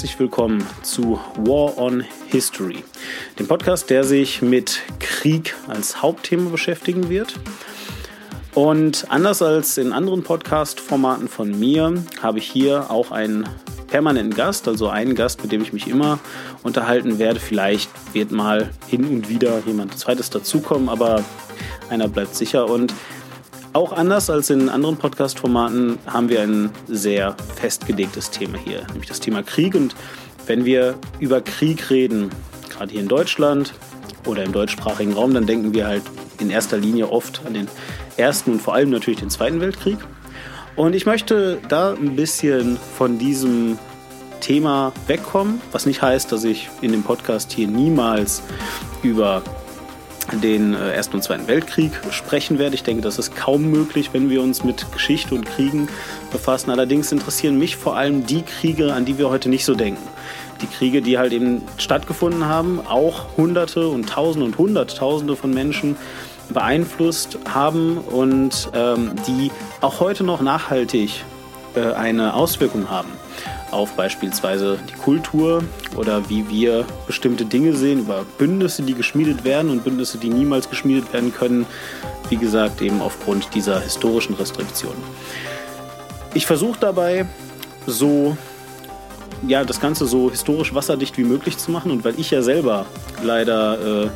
Herzlich willkommen zu War on History, dem Podcast, der sich mit Krieg als Hauptthema beschäftigen wird. Und anders als in anderen Podcast-Formaten von mir habe ich hier auch einen permanenten Gast, also einen Gast, mit dem ich mich immer unterhalten werde. Vielleicht wird mal hin und wieder jemand zweites dazukommen, aber einer bleibt sicher. Und auch anders als in anderen Podcast-Formaten haben wir ein sehr festgelegtes Thema hier, nämlich das Thema Krieg. Und wenn wir über Krieg reden, gerade hier in Deutschland oder im deutschsprachigen Raum, dann denken wir halt in erster Linie oft an den Ersten und vor allem natürlich den Zweiten Weltkrieg. Und ich möchte da ein bisschen von diesem Thema wegkommen, was nicht heißt, dass ich in dem Podcast hier niemals über den äh, Ersten und Zweiten Weltkrieg sprechen werde. Ich denke, das ist kaum möglich, wenn wir uns mit Geschichte und Kriegen befassen. Allerdings interessieren mich vor allem die Kriege, an die wir heute nicht so denken. Die Kriege, die halt eben stattgefunden haben, auch Hunderte und Tausende und Hunderttausende von Menschen beeinflusst haben und ähm, die auch heute noch nachhaltig äh, eine Auswirkung haben auf beispielsweise die Kultur oder wie wir bestimmte Dinge sehen, über Bündnisse, die geschmiedet werden und Bündnisse, die niemals geschmiedet werden können, wie gesagt, eben aufgrund dieser historischen Restriktionen. Ich versuche dabei so ja, das Ganze so historisch wasserdicht wie möglich zu machen. Und weil ich ja selber leider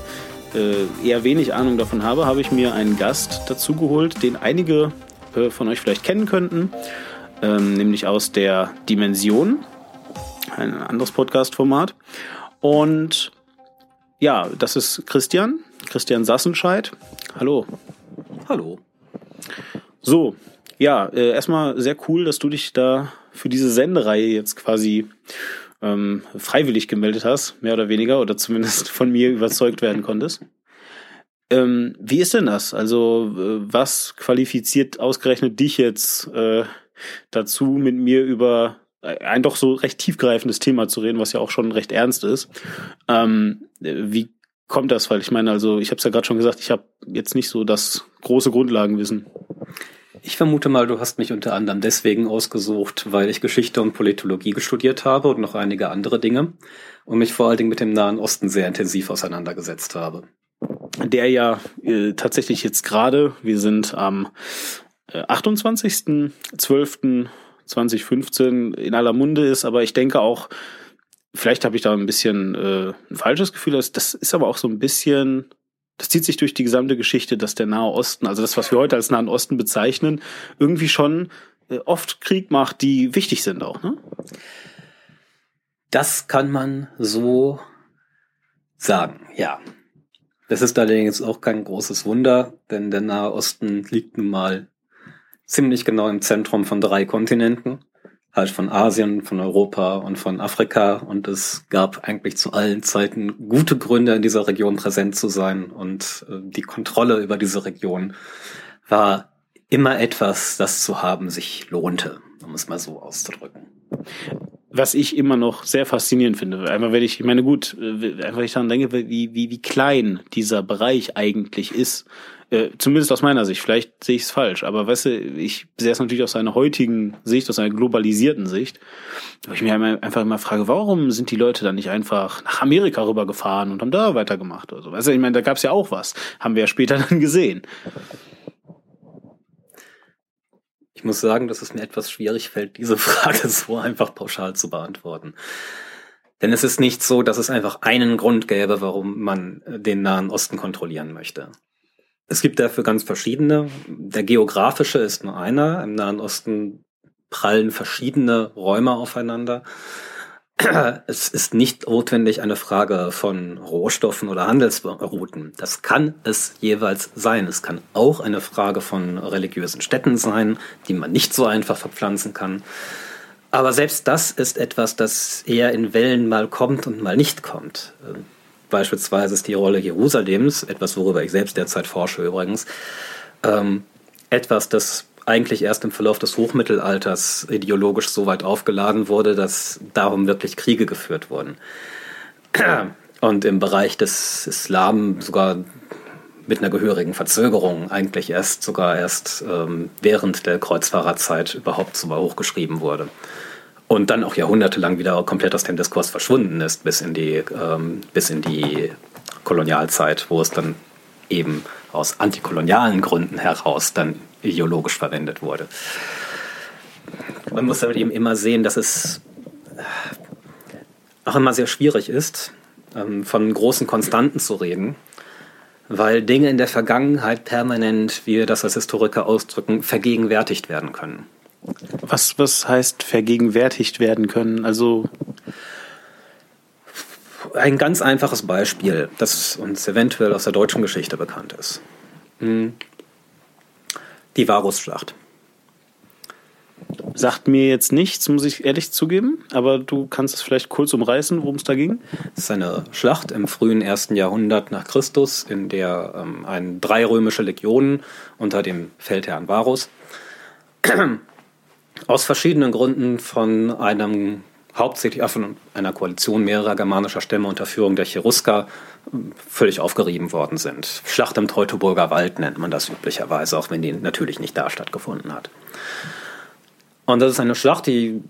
äh, äh, eher wenig Ahnung davon habe, habe ich mir einen Gast dazu geholt, den einige äh, von euch vielleicht kennen könnten ähm, nämlich aus der Dimension, ein anderes Podcast-Format. Und ja, das ist Christian, Christian Sassenscheid. Hallo. Hallo. So, ja, äh, erstmal sehr cool, dass du dich da für diese Sendereihe jetzt quasi ähm, freiwillig gemeldet hast, mehr oder weniger, oder zumindest von mir überzeugt werden konntest. Ähm, wie ist denn das? Also, äh, was qualifiziert ausgerechnet dich jetzt äh, dazu, mit mir über ein doch so recht tiefgreifendes Thema zu reden, was ja auch schon recht ernst ist. Ähm, wie kommt das? Weil ich meine, also ich habe es ja gerade schon gesagt, ich habe jetzt nicht so das große Grundlagenwissen. Ich vermute mal, du hast mich unter anderem deswegen ausgesucht, weil ich Geschichte und Politologie studiert habe und noch einige andere Dinge und mich vor allen Dingen mit dem Nahen Osten sehr intensiv auseinandergesetzt habe. Der ja äh, tatsächlich jetzt gerade, wir sind am 28.12.2015 in aller Munde ist, aber ich denke auch, vielleicht habe ich da ein bisschen äh, ein falsches Gefühl, das ist aber auch so ein bisschen, das zieht sich durch die gesamte Geschichte, dass der Nahe Osten, also das, was wir heute als Nahen Osten bezeichnen, irgendwie schon äh, oft Krieg macht, die wichtig sind auch. Ne? Das kann man so sagen, ja. Das ist allerdings auch kein großes Wunder, denn der Nahe Osten liegt nun mal ziemlich genau im Zentrum von drei Kontinenten, halt von Asien, von Europa und von Afrika. Und es gab eigentlich zu allen Zeiten gute Gründe, in dieser Region präsent zu sein. Und äh, die Kontrolle über diese Region war immer etwas, das zu haben sich lohnte, um es mal so auszudrücken. Was ich immer noch sehr faszinierend finde, einfach wenn ich, ich meine gut, äh, einfach ich daran denke, wie, wie, wie klein dieser Bereich eigentlich ist äh, zumindest aus meiner Sicht, vielleicht sehe ich es falsch, aber weißt du, ich sehe es natürlich aus einer heutigen Sicht, aus einer globalisierten Sicht, wo ich mir einfach immer frage, warum sind die Leute dann nicht einfach nach Amerika rübergefahren und haben da weitergemacht oder so. Weißt du, ich meine, da gab es ja auch was, haben wir ja später dann gesehen. Ich muss sagen, dass es mir etwas schwierig fällt, diese Frage so einfach pauschal zu beantworten. Denn es ist nicht so, dass es einfach einen Grund gäbe, warum man den Nahen Osten kontrollieren möchte. Es gibt dafür ganz verschiedene. Der geografische ist nur einer. Im Nahen Osten prallen verschiedene Räume aufeinander. Es ist nicht notwendig eine Frage von Rohstoffen oder Handelsrouten. Das kann es jeweils sein. Es kann auch eine Frage von religiösen Städten sein, die man nicht so einfach verpflanzen kann. Aber selbst das ist etwas, das eher in Wellen mal kommt und mal nicht kommt. Beispielsweise ist die Rolle Jerusalems, etwas, worüber ich selbst derzeit forsche übrigens, ähm, etwas, das eigentlich erst im Verlauf des Hochmittelalters ideologisch so weit aufgeladen wurde, dass darum wirklich Kriege geführt wurden. Und im Bereich des Islam sogar mit einer gehörigen Verzögerung eigentlich erst sogar erst ähm, während der Kreuzfahrerzeit überhaupt so mal hochgeschrieben wurde. Und dann auch jahrhundertelang wieder komplett aus dem Diskurs verschwunden ist, bis in die, ähm, bis in die Kolonialzeit, wo es dann eben aus antikolonialen Gründen heraus dann ideologisch verwendet wurde. Man muss aber eben immer sehen, dass es auch immer sehr schwierig ist, ähm, von großen Konstanten zu reden, weil Dinge in der Vergangenheit permanent, wie wir das als Historiker ausdrücken, vergegenwärtigt werden können. Was, was heißt vergegenwärtigt werden können? Also ein ganz einfaches Beispiel, das uns eventuell aus der deutschen Geschichte bekannt ist. Hm. Die Varusschlacht. Sagt mir jetzt nichts, muss ich ehrlich zugeben, aber du kannst es vielleicht kurz umreißen, worum es da ging. Es ist eine Schlacht im frühen ersten Jahrhundert nach Christus, in der ähm, ein, drei römische Legionen unter dem Feldherrn Varus aus verschiedenen Gründen von einem hauptsächlich von einer Koalition mehrerer germanischer Stämme unter Führung der Cherusker völlig aufgerieben worden sind. Schlacht im Teutoburger Wald nennt man das üblicherweise, auch wenn die natürlich nicht da stattgefunden hat. Und das ist eine Schlacht, die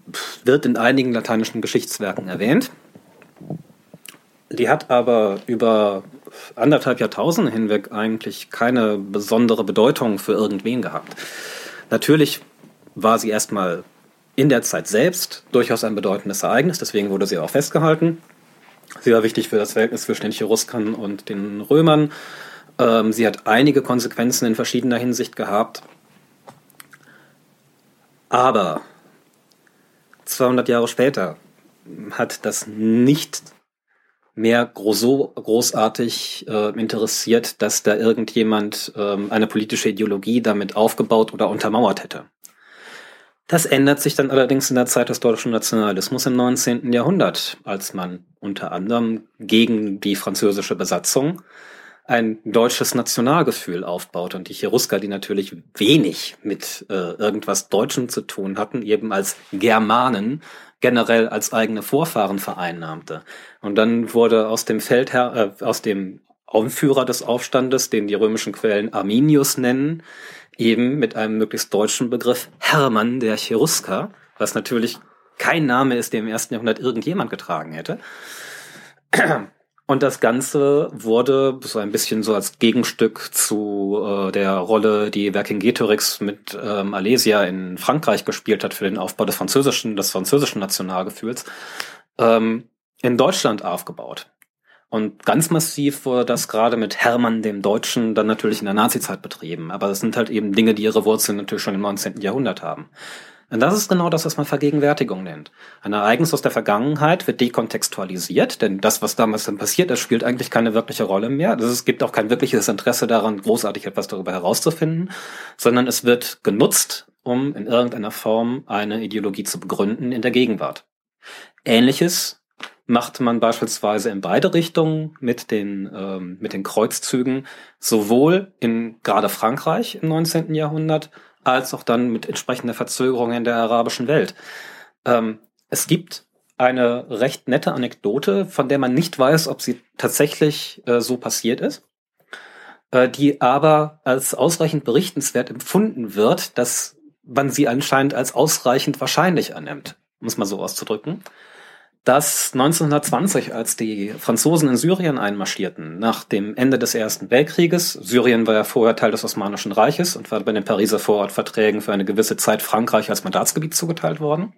wird in einigen lateinischen Geschichtswerken erwähnt. Die hat aber über anderthalb Jahrtausende hinweg eigentlich keine besondere Bedeutung für irgendwen gehabt. Natürlich war sie erstmal in der Zeit selbst durchaus ein bedeutendes Ereignis, deswegen wurde sie auch festgehalten. Sie war wichtig für das Verhältnis zwischen den Cheruskern und den Römern. Ähm, sie hat einige Konsequenzen in verschiedener Hinsicht gehabt. Aber 200 Jahre später hat das nicht mehr so großartig äh, interessiert, dass da irgendjemand äh, eine politische Ideologie damit aufgebaut oder untermauert hätte. Das ändert sich dann allerdings in der Zeit des deutschen Nationalismus im 19. Jahrhundert, als man unter anderem gegen die französische Besatzung ein deutsches Nationalgefühl aufbaut und die Cherusker, die natürlich wenig mit äh, irgendwas Deutschem zu tun hatten, eben als Germanen generell als eigene Vorfahren vereinnahmte. Und dann wurde aus dem Feldherr, äh, aus dem Anführer des Aufstandes, den die römischen Quellen Arminius nennen, eben mit einem möglichst deutschen Begriff Hermann der Cherusker, was natürlich kein Name ist, der im ersten Jahrhundert irgendjemand getragen hätte. Und das Ganze wurde so ein bisschen so als Gegenstück zu äh, der Rolle, die Vercingetorix mit ähm, Alesia in Frankreich gespielt hat für den Aufbau des französischen, des französischen Nationalgefühls, ähm, in Deutschland aufgebaut. Und ganz massiv wurde das gerade mit Hermann dem Deutschen dann natürlich in der Nazizeit betrieben. Aber das sind halt eben Dinge, die ihre Wurzeln natürlich schon im 19. Jahrhundert haben. Und das ist genau das, was man Vergegenwärtigung nennt. Ein Ereignis aus der Vergangenheit wird dekontextualisiert, denn das, was damals dann passiert ist, spielt eigentlich keine wirkliche Rolle mehr. Es gibt auch kein wirkliches Interesse daran, großartig etwas darüber herauszufinden, sondern es wird genutzt, um in irgendeiner Form eine Ideologie zu begründen in der Gegenwart. Ähnliches macht man beispielsweise in beide Richtungen mit den, ähm, mit den Kreuzzügen, sowohl in gerade Frankreich im 19. Jahrhundert, als auch dann mit entsprechender Verzögerung in der arabischen Welt. Ähm, es gibt eine recht nette Anekdote, von der man nicht weiß, ob sie tatsächlich äh, so passiert ist, äh, die aber als ausreichend berichtenswert empfunden wird, dass man sie anscheinend als ausreichend wahrscheinlich annimmt, muss man so auszudrücken dass 1920, als die Franzosen in Syrien einmarschierten, nach dem Ende des Ersten Weltkrieges, Syrien war ja vorher Teil des Osmanischen Reiches und war bei den Pariser Vorortverträgen für eine gewisse Zeit Frankreich als Mandatsgebiet zugeteilt worden,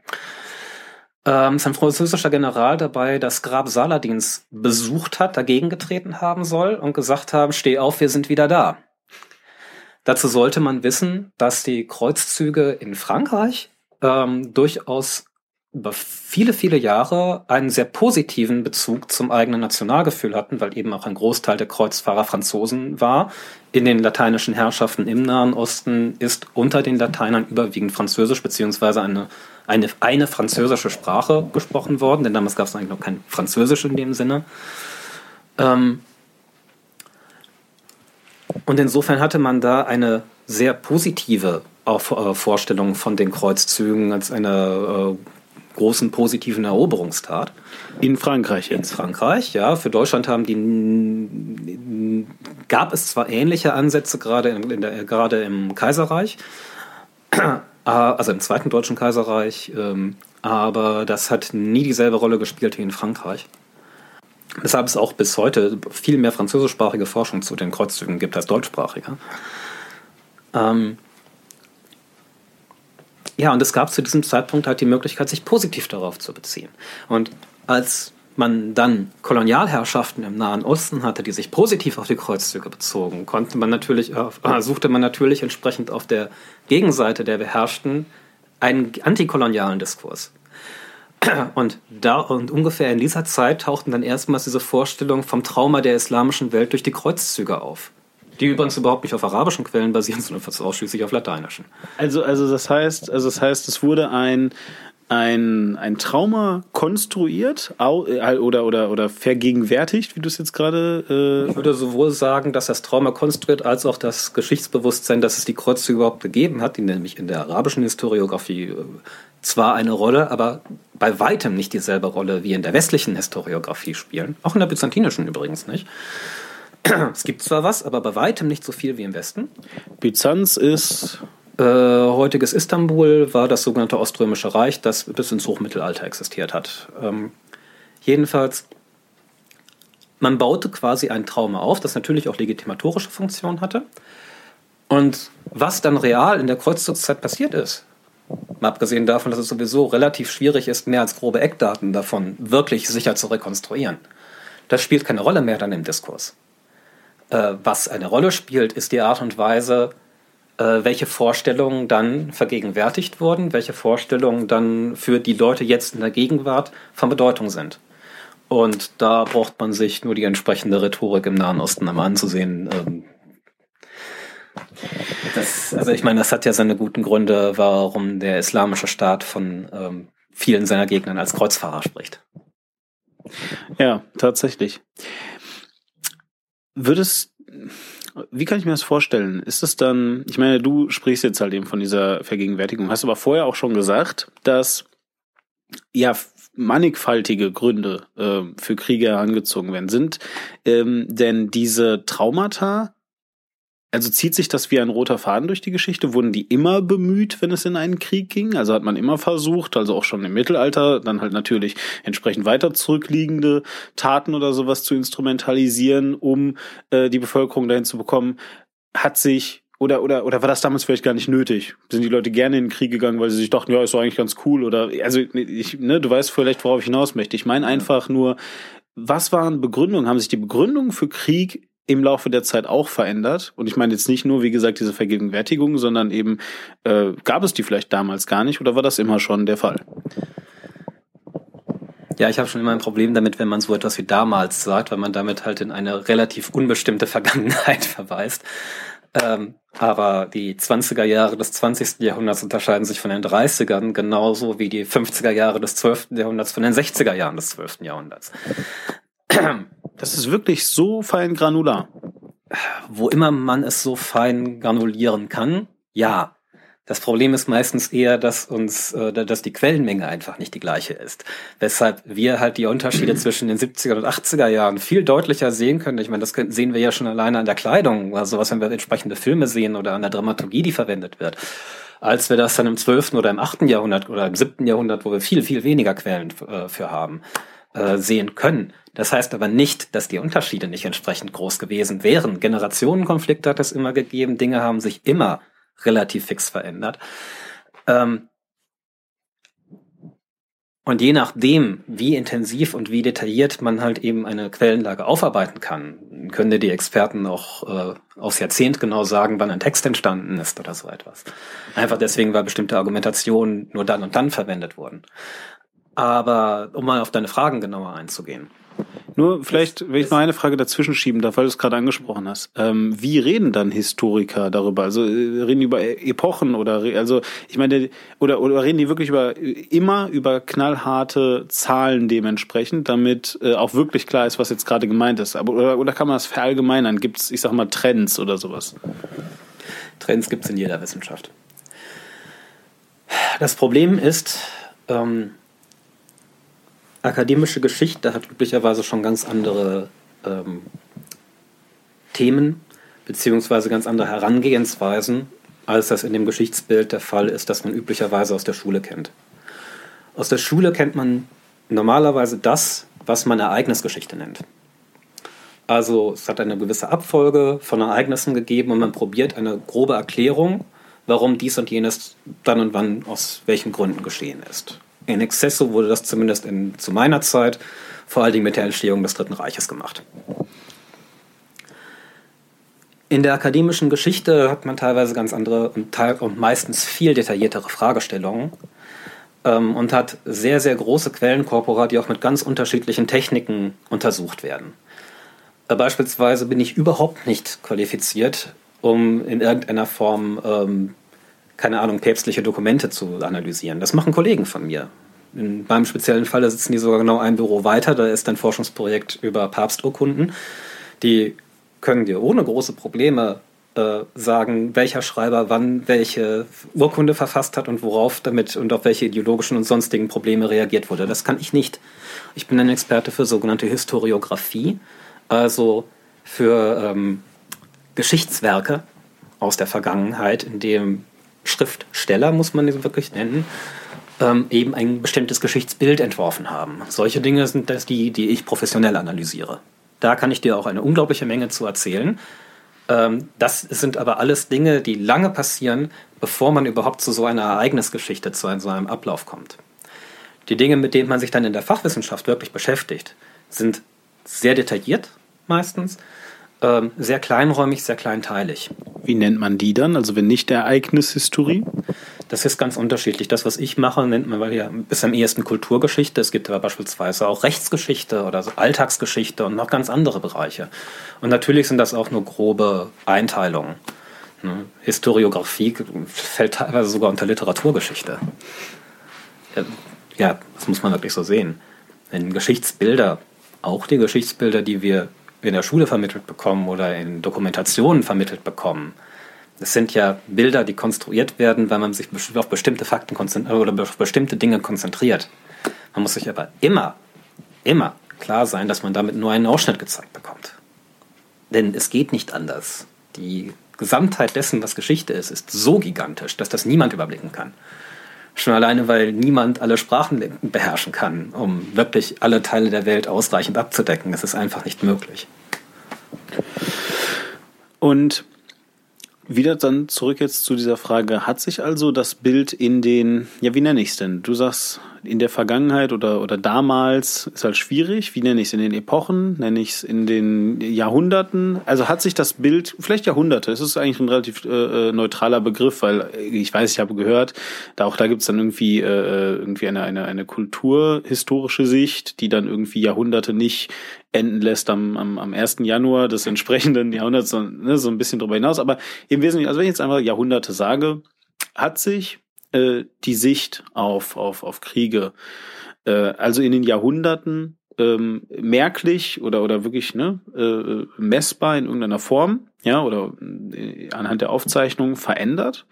ähm, sein französischer General dabei das Grab Saladins besucht hat, dagegen getreten haben soll und gesagt haben, steh auf, wir sind wieder da. Dazu sollte man wissen, dass die Kreuzzüge in Frankreich ähm, durchaus über viele, viele Jahre einen sehr positiven Bezug zum eigenen Nationalgefühl hatten, weil eben auch ein Großteil der Kreuzfahrer Franzosen war. In den lateinischen Herrschaften im Nahen Osten ist unter den Lateinern überwiegend Französisch beziehungsweise eine, eine, eine französische Sprache gesprochen worden, denn damals gab es eigentlich noch kein Französisch in dem Sinne. Ähm und insofern hatte man da eine sehr positive äh, Vorstellung von den Kreuzzügen als eine äh, großen positiven Eroberungstat. In Frankreich jetzt? In Frankreich, ja. Für Deutschland haben die, gab es zwar ähnliche Ansätze, gerade, in, der, gerade im Kaiserreich, äh, also im Zweiten Deutschen Kaiserreich, ähm, aber das hat nie dieselbe Rolle gespielt wie in Frankreich. Weshalb es auch bis heute viel mehr französischsprachige Forschung zu den Kreuzzügen gibt als deutschsprachige. Ähm ja, und es gab zu diesem Zeitpunkt halt die Möglichkeit, sich positiv darauf zu beziehen. Und als man dann Kolonialherrschaften im Nahen Osten hatte, die sich positiv auf die Kreuzzüge bezogen, konnte man natürlich, äh, suchte man natürlich entsprechend auf der Gegenseite der Beherrschten einen antikolonialen Diskurs. Und da und ungefähr in dieser Zeit tauchten dann erstmals diese Vorstellungen vom Trauma der islamischen Welt durch die Kreuzzüge auf. Die übrigens überhaupt nicht auf arabischen Quellen basieren, sondern fast ausschließlich auf lateinischen. Also, also das heißt, also das heißt, es wurde ein ein, ein Trauma konstruiert äh, oder, oder, oder vergegenwärtigt, wie du es jetzt gerade. Äh ich würde sowohl sagen, dass das Trauma konstruiert, als auch das Geschichtsbewusstsein, dass es die Kreuzzüge überhaupt gegeben hat, die nämlich in der arabischen Historiografie äh, zwar eine Rolle, aber bei weitem nicht dieselbe Rolle wie in der westlichen Historiografie spielen. Auch in der byzantinischen übrigens nicht. Es gibt zwar was, aber bei weitem nicht so viel wie im Westen. Byzanz ist äh, heutiges Istanbul war das sogenannte Oströmische Reich, das bis ins Hochmittelalter existiert hat. Ähm, jedenfalls, man baute quasi ein Trauma auf, das natürlich auch legitimatorische Funktion hatte. Und was dann real in der Kreuzzugszeit passiert ist, mal abgesehen davon, dass es sowieso relativ schwierig ist, mehr als grobe Eckdaten davon wirklich sicher zu rekonstruieren, das spielt keine Rolle mehr dann im Diskurs. Äh, was eine Rolle spielt, ist die Art und Weise, äh, welche Vorstellungen dann vergegenwärtigt wurden, welche Vorstellungen dann für die Leute jetzt in der Gegenwart von Bedeutung sind. Und da braucht man sich nur die entsprechende Rhetorik im Nahen Osten einmal anzusehen. Ähm, das, also ich meine, das hat ja seine guten Gründe, warum der islamische Staat von ähm, vielen seiner Gegnern als Kreuzfahrer spricht. Ja, tatsächlich. Würdest wie kann ich mir das vorstellen? Ist es dann, ich meine, du sprichst jetzt halt eben von dieser Vergegenwärtigung, hast aber vorher auch schon gesagt, dass ja mannigfaltige Gründe äh, für Kriege herangezogen werden. Sind ähm, denn diese Traumata also zieht sich das wie ein roter Faden durch die Geschichte? Wurden die immer bemüht, wenn es in einen Krieg ging? Also hat man immer versucht, also auch schon im Mittelalter, dann halt natürlich entsprechend weiter zurückliegende Taten oder sowas zu instrumentalisieren, um äh, die Bevölkerung dahin zu bekommen. Hat sich oder, oder, oder war das damals vielleicht gar nicht nötig? Sind die Leute gerne in den Krieg gegangen, weil sie sich dachten, ja, ist doch eigentlich ganz cool? Oder, also, ich, ne, du weißt vielleicht, worauf ich hinaus möchte. Ich meine einfach nur, was waren Begründungen? Haben sich die Begründungen für Krieg im Laufe der Zeit auch verändert. Und ich meine jetzt nicht nur, wie gesagt, diese Vergegenwärtigung, sondern eben, äh, gab es die vielleicht damals gar nicht oder war das immer schon der Fall? Ja, ich habe schon immer ein Problem damit, wenn man so etwas wie damals sagt, weil man damit halt in eine relativ unbestimmte Vergangenheit verweist. Ähm, aber die 20er Jahre des 20. Jahrhunderts unterscheiden sich von den 30ern genauso wie die 50er Jahre des 12. Jahrhunderts von den 60er Jahren des 12. Jahrhunderts. Das ist wirklich so fein granular. Wo immer man es so fein granulieren kann, ja. Das Problem ist meistens eher, dass uns, äh, dass die Quellenmenge einfach nicht die gleiche ist. Weshalb wir halt die Unterschiede zwischen den 70er und 80er Jahren viel deutlicher sehen können. Ich meine, das sehen wir ja schon alleine an der Kleidung, oder sowas, wenn wir entsprechende Filme sehen oder an der Dramaturgie, die verwendet wird. Als wir das dann im 12. oder im 8. Jahrhundert oder im 7. Jahrhundert, wo wir viel, viel weniger Quellen äh, für haben, äh, sehen können. Das heißt aber nicht, dass die Unterschiede nicht entsprechend groß gewesen wären. Generationenkonflikte hat es immer gegeben, Dinge haben sich immer relativ fix verändert. Ähm und je nachdem, wie intensiv und wie detailliert man halt eben eine Quellenlage aufarbeiten kann, können dir die Experten auch äh, aufs Jahrzehnt genau sagen, wann ein Text entstanden ist oder so etwas. Einfach deswegen, weil bestimmte Argumentationen nur dann und dann verwendet wurden. Aber um mal auf deine Fragen genauer einzugehen. Nur vielleicht, wenn ich noch eine Frage dazwischen schieben darf, weil du es gerade angesprochen hast. Ähm, wie reden dann Historiker darüber? Also äh, reden die über e-, Epochen oder also ich meine oder oder reden die wirklich über immer über knallharte Zahlen dementsprechend, damit äh, auch wirklich klar ist, was jetzt gerade gemeint ist. Aber oder, oder kann man das verallgemeinern? Gibt es, ich sag mal, Trends oder sowas? Trends gibt es in jeder Wissenschaft. Das Problem ist, ähm, akademische Geschichte hat üblicherweise schon ganz andere ähm, Themen beziehungsweise ganz andere Herangehensweisen, als das in dem Geschichtsbild der Fall ist, das man üblicherweise aus der Schule kennt. Aus der Schule kennt man normalerweise das, was man Ereignisgeschichte nennt. Also es hat eine gewisse Abfolge von Ereignissen gegeben und man probiert eine grobe Erklärung, warum dies und jenes dann und wann aus welchen Gründen geschehen ist. In Excesso wurde das zumindest in, zu meiner Zeit vor allen Dingen mit der Entstehung des Dritten Reiches gemacht. In der akademischen Geschichte hat man teilweise ganz andere und, und meistens viel detailliertere Fragestellungen ähm, und hat sehr, sehr große Quellenkorpora, die auch mit ganz unterschiedlichen Techniken untersucht werden. Äh, beispielsweise bin ich überhaupt nicht qualifiziert, um in irgendeiner Form, ähm, keine Ahnung, päpstliche Dokumente zu analysieren. Das machen Kollegen von mir. In meinem speziellen Fall sitzen die sogar genau ein Büro weiter. Da ist ein Forschungsprojekt über Papsturkunden. Die können dir ohne große Probleme äh, sagen, welcher Schreiber wann welche Urkunde verfasst hat und worauf damit und auf welche ideologischen und sonstigen Probleme reagiert wurde. Das kann ich nicht. Ich bin ein Experte für sogenannte Historiographie, also für ähm, Geschichtswerke aus der Vergangenheit, in dem Schriftsteller, muss man sie wirklich nennen, ähm, eben ein bestimmtes Geschichtsbild entworfen haben. Solche Dinge sind das die, die ich professionell analysiere. Da kann ich dir auch eine unglaubliche Menge zu erzählen. Ähm, das sind aber alles Dinge, die lange passieren, bevor man überhaupt zu so einer Ereignisgeschichte, zu so einem Ablauf kommt. Die Dinge, mit denen man sich dann in der Fachwissenschaft wirklich beschäftigt, sind sehr detailliert meistens, ähm, sehr kleinräumig, sehr kleinteilig. Wie nennt man die dann? Also wenn nicht Ereignishistorie? Das ist ganz unterschiedlich. Das, was ich mache, nennt man ja bis am ehesten Kulturgeschichte. Es gibt aber beispielsweise auch Rechtsgeschichte oder so Alltagsgeschichte und noch ganz andere Bereiche. Und natürlich sind das auch nur grobe Einteilungen. Ne? Historiografie fällt teilweise sogar unter Literaturgeschichte. Ja, das muss man wirklich so sehen. Wenn Geschichtsbilder, auch die Geschichtsbilder, die wir in der Schule vermittelt bekommen oder in Dokumentationen vermittelt bekommen, es sind ja Bilder, die konstruiert werden, weil man sich auf bestimmte Fakten oder auf bestimmte Dinge konzentriert. Man muss sich aber immer, immer klar sein, dass man damit nur einen Ausschnitt gezeigt bekommt. Denn es geht nicht anders. Die Gesamtheit dessen, was Geschichte ist, ist so gigantisch, dass das niemand überblicken kann. Schon alleine, weil niemand alle Sprachen beherrschen kann, um wirklich alle Teile der Welt ausreichend abzudecken. Es ist einfach nicht möglich. Und wieder dann zurück jetzt zu dieser Frage, hat sich also das Bild in den, ja, wie nenne ich es denn? Du sagst, in der Vergangenheit oder, oder damals ist halt schwierig. Wie nenne ich es in den Epochen? Nenne ich es in den Jahrhunderten? Also hat sich das Bild, vielleicht Jahrhunderte, es ist eigentlich ein relativ äh, äh neutraler Begriff, weil ich weiß, ich habe gehört, da auch da gibt es dann irgendwie, äh, äh, irgendwie eine, eine, eine kulturhistorische Sicht, die dann irgendwie Jahrhunderte nicht enden lässt am, am, am 1. Januar des entsprechenden Jahrhunderts, so, ne, so ein bisschen drüber hinaus. Aber im Wesentlichen, also wenn ich jetzt einfach Jahrhunderte sage, hat sich äh, die Sicht auf, auf, auf Kriege, äh, also in den Jahrhunderten ähm, merklich oder, oder wirklich ne, äh, messbar in irgendeiner Form, ja, oder äh, anhand der Aufzeichnungen verändert?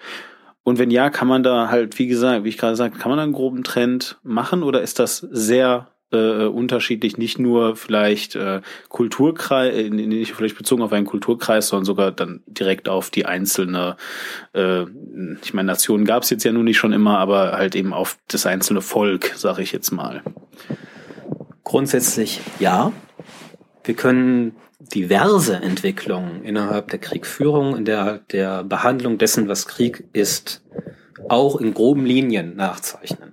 Und wenn ja, kann man da halt, wie gesagt, wie ich gerade sagte, kann man da einen groben Trend machen oder ist das sehr äh, unterschiedlich, nicht nur vielleicht äh, Kulturkreis, äh, nicht vielleicht bezogen auf einen Kulturkreis, sondern sogar dann direkt auf die einzelne, äh, ich meine, Nationen gab es jetzt ja nun nicht schon immer, aber halt eben auf das einzelne Volk, sage ich jetzt mal. Grundsätzlich ja. Wir können diverse Entwicklungen innerhalb der Kriegführung, in der, der Behandlung dessen, was Krieg ist, auch in groben Linien nachzeichnen.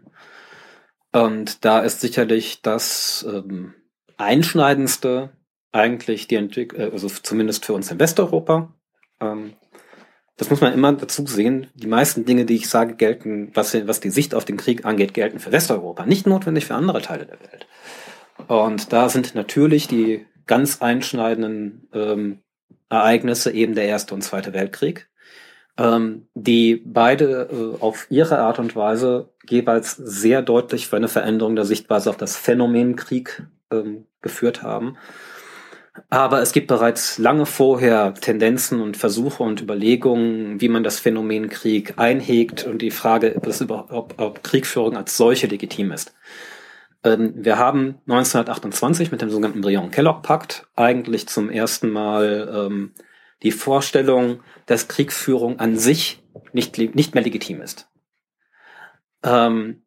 Und da ist sicherlich das ähm, Einschneidendste eigentlich die Entwicklung, äh, also zumindest für uns in Westeuropa. Ähm, das muss man immer dazu sehen. Die meisten Dinge, die ich sage, gelten, was, was die Sicht auf den Krieg angeht, gelten für Westeuropa, nicht notwendig für andere Teile der Welt. Und da sind natürlich die ganz einschneidenden ähm, Ereignisse eben der Erste und Zweite Weltkrieg, ähm, die beide äh, auf ihre Art und Weise jeweils sehr deutlich für eine Veränderung der Sichtweise auf das Phänomen Krieg ähm, geführt haben. Aber es gibt bereits lange vorher Tendenzen und Versuche und Überlegungen, wie man das Phänomen Krieg einhegt und die Frage, ob, ob Kriegführung als solche legitim ist. Ähm, wir haben 1928 mit dem sogenannten Briand-Kellogg-Pakt eigentlich zum ersten Mal ähm, die Vorstellung, dass Kriegsführung an sich nicht, nicht mehr legitim ist. Ähm,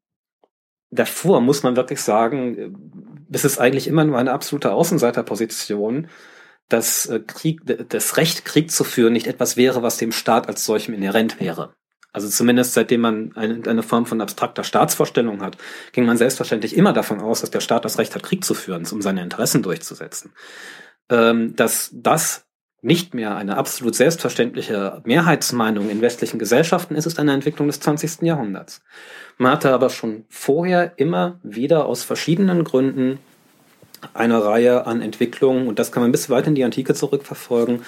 davor muss man wirklich sagen, es ist eigentlich immer nur eine absolute Außenseiterposition, dass äh, Krieg, das Recht, Krieg zu führen, nicht etwas wäre, was dem Staat als solchem inhärent wäre. Also zumindest seitdem man eine, eine Form von abstrakter Staatsvorstellung hat, ging man selbstverständlich immer davon aus, dass der Staat das Recht hat, Krieg zu führen, um seine Interessen durchzusetzen. Ähm, dass das nicht mehr eine absolut selbstverständliche Mehrheitsmeinung in westlichen Gesellschaften ist, ist eine Entwicklung des 20. Jahrhunderts. Man hatte aber schon vorher immer wieder aus verschiedenen Gründen eine Reihe an Entwicklungen, und das kann man bis weit in die Antike zurückverfolgen,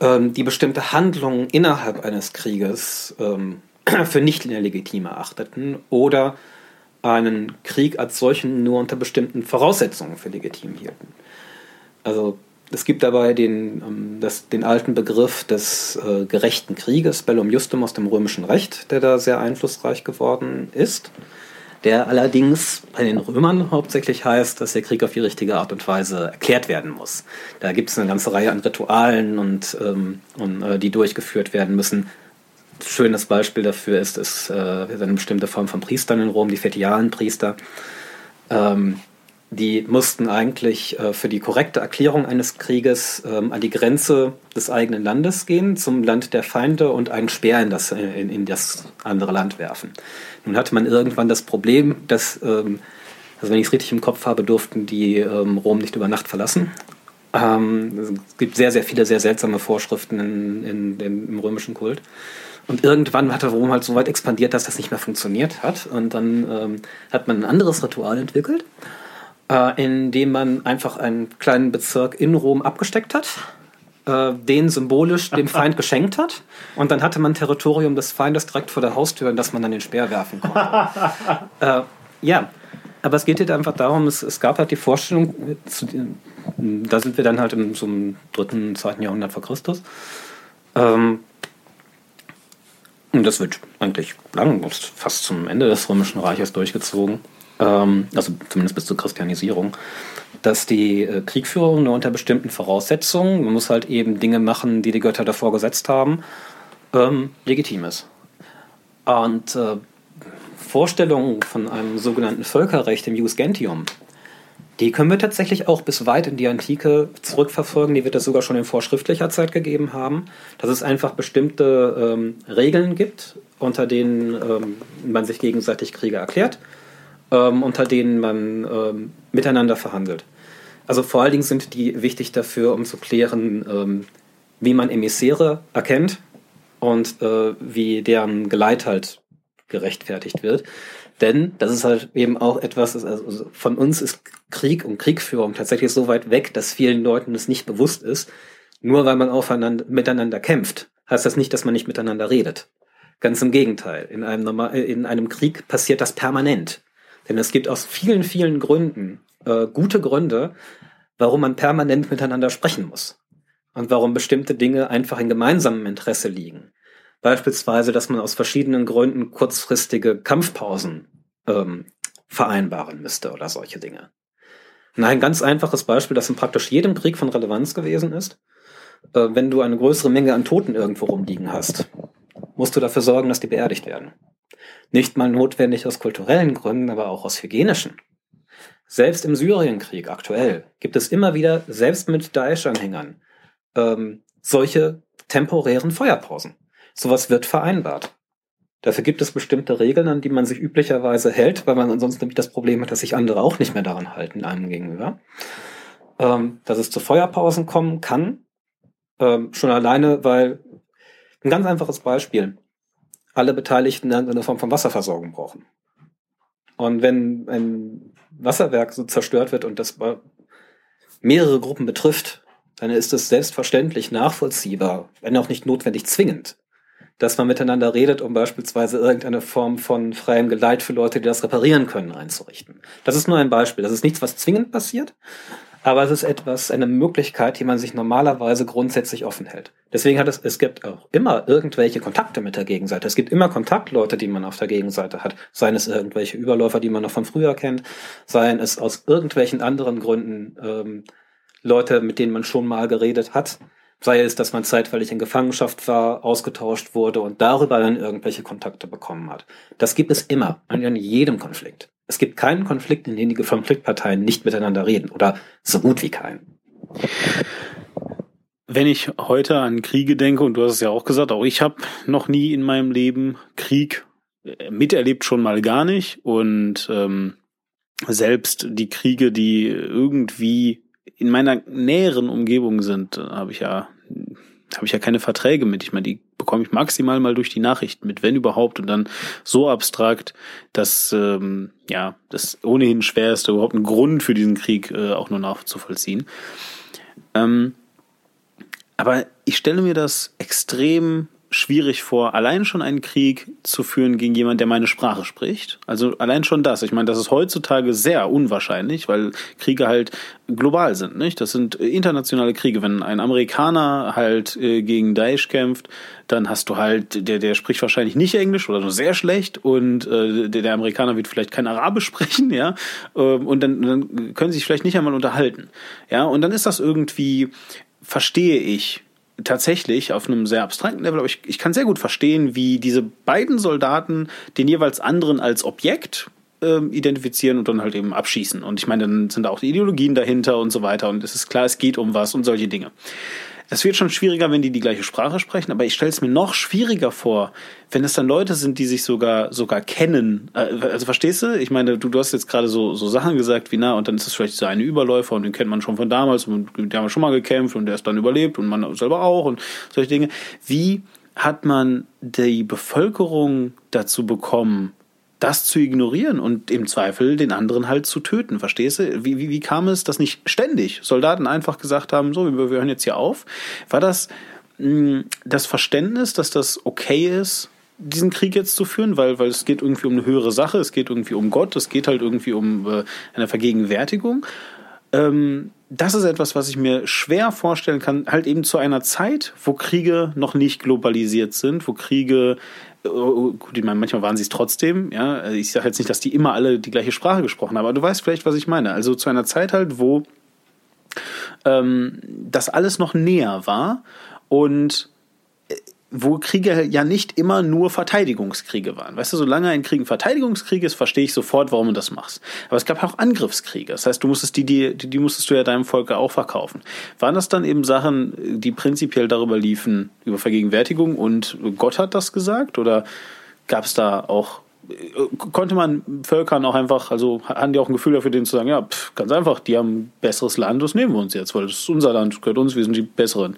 ähm, die bestimmte Handlungen innerhalb eines Krieges ähm, für nicht legitim erachteten oder einen Krieg als solchen nur unter bestimmten Voraussetzungen für legitim hielten. Also es gibt dabei den, ähm, das, den alten Begriff des äh, gerechten Krieges, Bellum Justum aus dem römischen Recht, der da sehr einflussreich geworden ist, der allerdings bei den Römern hauptsächlich heißt, dass der Krieg auf die richtige Art und Weise erklärt werden muss. Da gibt es eine ganze Reihe an Ritualen und, ähm, und äh, die durchgeführt werden müssen. Schönes Beispiel dafür ist, ist äh, eine bestimmte Form von Priestern in Rom, die fetialen Priester. Ähm, die mussten eigentlich äh, für die korrekte Erklärung eines Krieges ähm, an die Grenze des eigenen Landes gehen, zum Land der Feinde und einen Speer in das, in, in das andere Land werfen. Nun hatte man irgendwann das Problem, dass, ähm, also wenn ich es richtig im Kopf habe, durften die ähm, Rom nicht über Nacht verlassen. Ähm, es gibt sehr, sehr viele sehr seltsame Vorschriften in, in, im römischen Kult. Und irgendwann hatte Rom halt so weit expandiert, dass das nicht mehr funktioniert hat. Und dann ähm, hat man ein anderes Ritual entwickelt äh, in dem man einfach einen kleinen Bezirk in Rom abgesteckt hat, äh, den symbolisch dem Feind geschenkt hat. Und dann hatte man Territorium des Feindes direkt vor der Haustür, in das man dann den Speer werfen konnte. äh, ja, aber es geht jetzt einfach darum, es, es gab halt die Vorstellung, da sind wir dann halt im so im dritten, zweiten Jahrhundert vor Christus. Ähm, und das wird eigentlich lang, fast zum Ende des Römischen Reiches durchgezogen ähm, also zumindest bis zur Christianisierung, dass die äh, Kriegführung nur unter bestimmten Voraussetzungen, man muss halt eben Dinge machen, die die Götter davor gesetzt haben, ähm, legitim ist. Und äh, Vorstellungen von einem sogenannten Völkerrecht im Jus Gentium, die können wir tatsächlich auch bis weit in die Antike zurückverfolgen. Die wird es sogar schon in vorschriftlicher Zeit gegeben haben, dass es einfach bestimmte ähm, Regeln gibt, unter denen ähm, man sich gegenseitig Kriege erklärt ähm, unter denen man ähm, miteinander verhandelt. Also vor allen Dingen sind die wichtig dafür, um zu klären, ähm, wie man Emissäre erkennt und äh, wie deren Geleit halt gerechtfertigt wird. Denn das ist halt eben auch etwas, also von uns ist Krieg und Kriegführung tatsächlich so weit weg, dass vielen Leuten es nicht bewusst ist. Nur weil man aufeinander, miteinander kämpft, heißt das nicht, dass man nicht miteinander redet. Ganz im Gegenteil. In einem, Normal, in einem Krieg passiert das permanent. Denn es gibt aus vielen, vielen Gründen äh, gute Gründe, warum man permanent miteinander sprechen muss. Und warum bestimmte Dinge einfach in gemeinsamem Interesse liegen. Beispielsweise, dass man aus verschiedenen Gründen kurzfristige Kampfpausen ähm, vereinbaren müsste oder solche Dinge. Und ein ganz einfaches Beispiel, das in praktisch jedem Krieg von Relevanz gewesen ist, äh, wenn du eine größere Menge an Toten irgendwo rumliegen hast, musst du dafür sorgen, dass die beerdigt werden. Nicht mal notwendig aus kulturellen Gründen, aber auch aus hygienischen. Selbst im Syrienkrieg aktuell gibt es immer wieder, selbst mit Daesh-Anhängern, ähm, solche temporären Feuerpausen. Sowas wird vereinbart. Dafür gibt es bestimmte Regeln, an die man sich üblicherweise hält, weil man ansonsten nämlich das Problem hat, dass sich andere auch nicht mehr daran halten, einem gegenüber. Ähm, dass es zu Feuerpausen kommen kann, ähm, schon alleine, weil ein ganz einfaches Beispiel alle Beteiligten eine Form von Wasserversorgung brauchen. Und wenn ein Wasserwerk so zerstört wird und das mehrere Gruppen betrifft, dann ist es selbstverständlich nachvollziehbar, wenn auch nicht notwendig zwingend, dass man miteinander redet, um beispielsweise irgendeine Form von freiem Geleit für Leute, die das reparieren können, einzurichten. Das ist nur ein Beispiel. Das ist nichts, was zwingend passiert, aber es ist etwas, eine Möglichkeit, die man sich normalerweise grundsätzlich offen hält. Deswegen hat es, es gibt auch immer irgendwelche Kontakte mit der Gegenseite. Es gibt immer Kontaktleute, die man auf der Gegenseite hat. Seien es irgendwelche Überläufer, die man noch von früher kennt, seien es aus irgendwelchen anderen Gründen ähm, Leute, mit denen man schon mal geredet hat. Sei es, dass man zeitweilig in Gefangenschaft war, ausgetauscht wurde und darüber dann irgendwelche Kontakte bekommen hat. Das gibt es immer, in jedem Konflikt. Es gibt keinen Konflikt, in dem die Konfliktparteien nicht miteinander reden oder so gut wie keinen. Wenn ich heute an Kriege denke, und du hast es ja auch gesagt, auch ich habe noch nie in meinem Leben Krieg äh, miterlebt, schon mal gar nicht. Und ähm, selbst die Kriege, die irgendwie in meiner näheren Umgebung sind, habe ich ja habe ich ja keine Verträge mit. Ich meine, die bekomme ich maximal mal durch die Nachrichten mit, wenn überhaupt, und dann so abstrakt, dass ähm, ja das ohnehin schwer ist, überhaupt einen Grund für diesen Krieg äh, auch nur nachzuvollziehen. Ähm, aber ich stelle mir das extrem schwierig vor, allein schon einen Krieg zu führen gegen jemanden, der meine Sprache spricht. Also allein schon das. Ich meine, das ist heutzutage sehr unwahrscheinlich, weil Kriege halt global sind, nicht? Das sind internationale Kriege. Wenn ein Amerikaner halt äh, gegen Daesh kämpft, dann hast du halt, der, der spricht wahrscheinlich nicht Englisch oder nur sehr schlecht und äh, der, der Amerikaner wird vielleicht kein Arabisch sprechen, ja, ähm, und dann, dann können sie sich vielleicht nicht einmal unterhalten, ja, und dann ist das irgendwie, verstehe ich, tatsächlich auf einem sehr abstrakten Level, aber ich, ich kann sehr gut verstehen, wie diese beiden Soldaten den jeweils anderen als Objekt ähm, identifizieren und dann halt eben abschießen. Und ich meine, dann sind da auch die Ideologien dahinter und so weiter. Und es ist klar, es geht um was und solche Dinge. Es wird schon schwieriger, wenn die die gleiche Sprache sprechen, aber ich stelle es mir noch schwieriger vor, wenn es dann Leute sind, die sich sogar sogar kennen. Äh, also verstehst du? Ich meine, du, du hast jetzt gerade so so Sachen gesagt wie na und dann ist es vielleicht so eine Überläufer und den kennt man schon von damals und der haben schon mal gekämpft und der ist dann überlebt und man selber auch und solche Dinge. Wie hat man die Bevölkerung dazu bekommen, das zu ignorieren und im Zweifel den anderen halt zu töten. Verstehst du? Wie, wie, wie kam es, dass nicht ständig Soldaten einfach gesagt haben, so, wir, wir hören jetzt hier auf? War das mh, hm, das Verständnis, dass das okay ist, diesen Krieg jetzt zu führen, weil, weil es geht irgendwie um eine höhere Sache, es geht irgendwie um Gott, es geht halt irgendwie um äh, eine Vergegenwärtigung. Ähm, das ist etwas, was ich mir schwer vorstellen kann, halt eben zu einer Zeit, wo Kriege noch nicht globalisiert sind, wo Kriege gut, ich meine, manchmal waren sie es trotzdem, ja. Ich sage jetzt nicht, dass die immer alle die gleiche Sprache gesprochen haben, aber du weißt vielleicht, was ich meine. Also zu einer Zeit halt, wo ähm, das alles noch näher war und wo Kriege ja nicht immer nur Verteidigungskriege waren. Weißt du, solange ein Krieg ein Verteidigungskrieg ist, verstehe ich sofort, warum du das machst. Aber es gab auch Angriffskriege. Das heißt, du musstest die, die, die musstest du ja deinem Volk auch verkaufen. Waren das dann eben Sachen, die prinzipiell darüber liefen, über Vergegenwärtigung und Gott hat das gesagt? Oder gab es da auch konnte man Völkern auch einfach, also hatten die auch ein Gefühl dafür, denen zu sagen, ja, pff, ganz einfach, die haben besseres Land, das nehmen wir uns jetzt, weil das ist unser Land, gehört uns, wir sind die Besseren.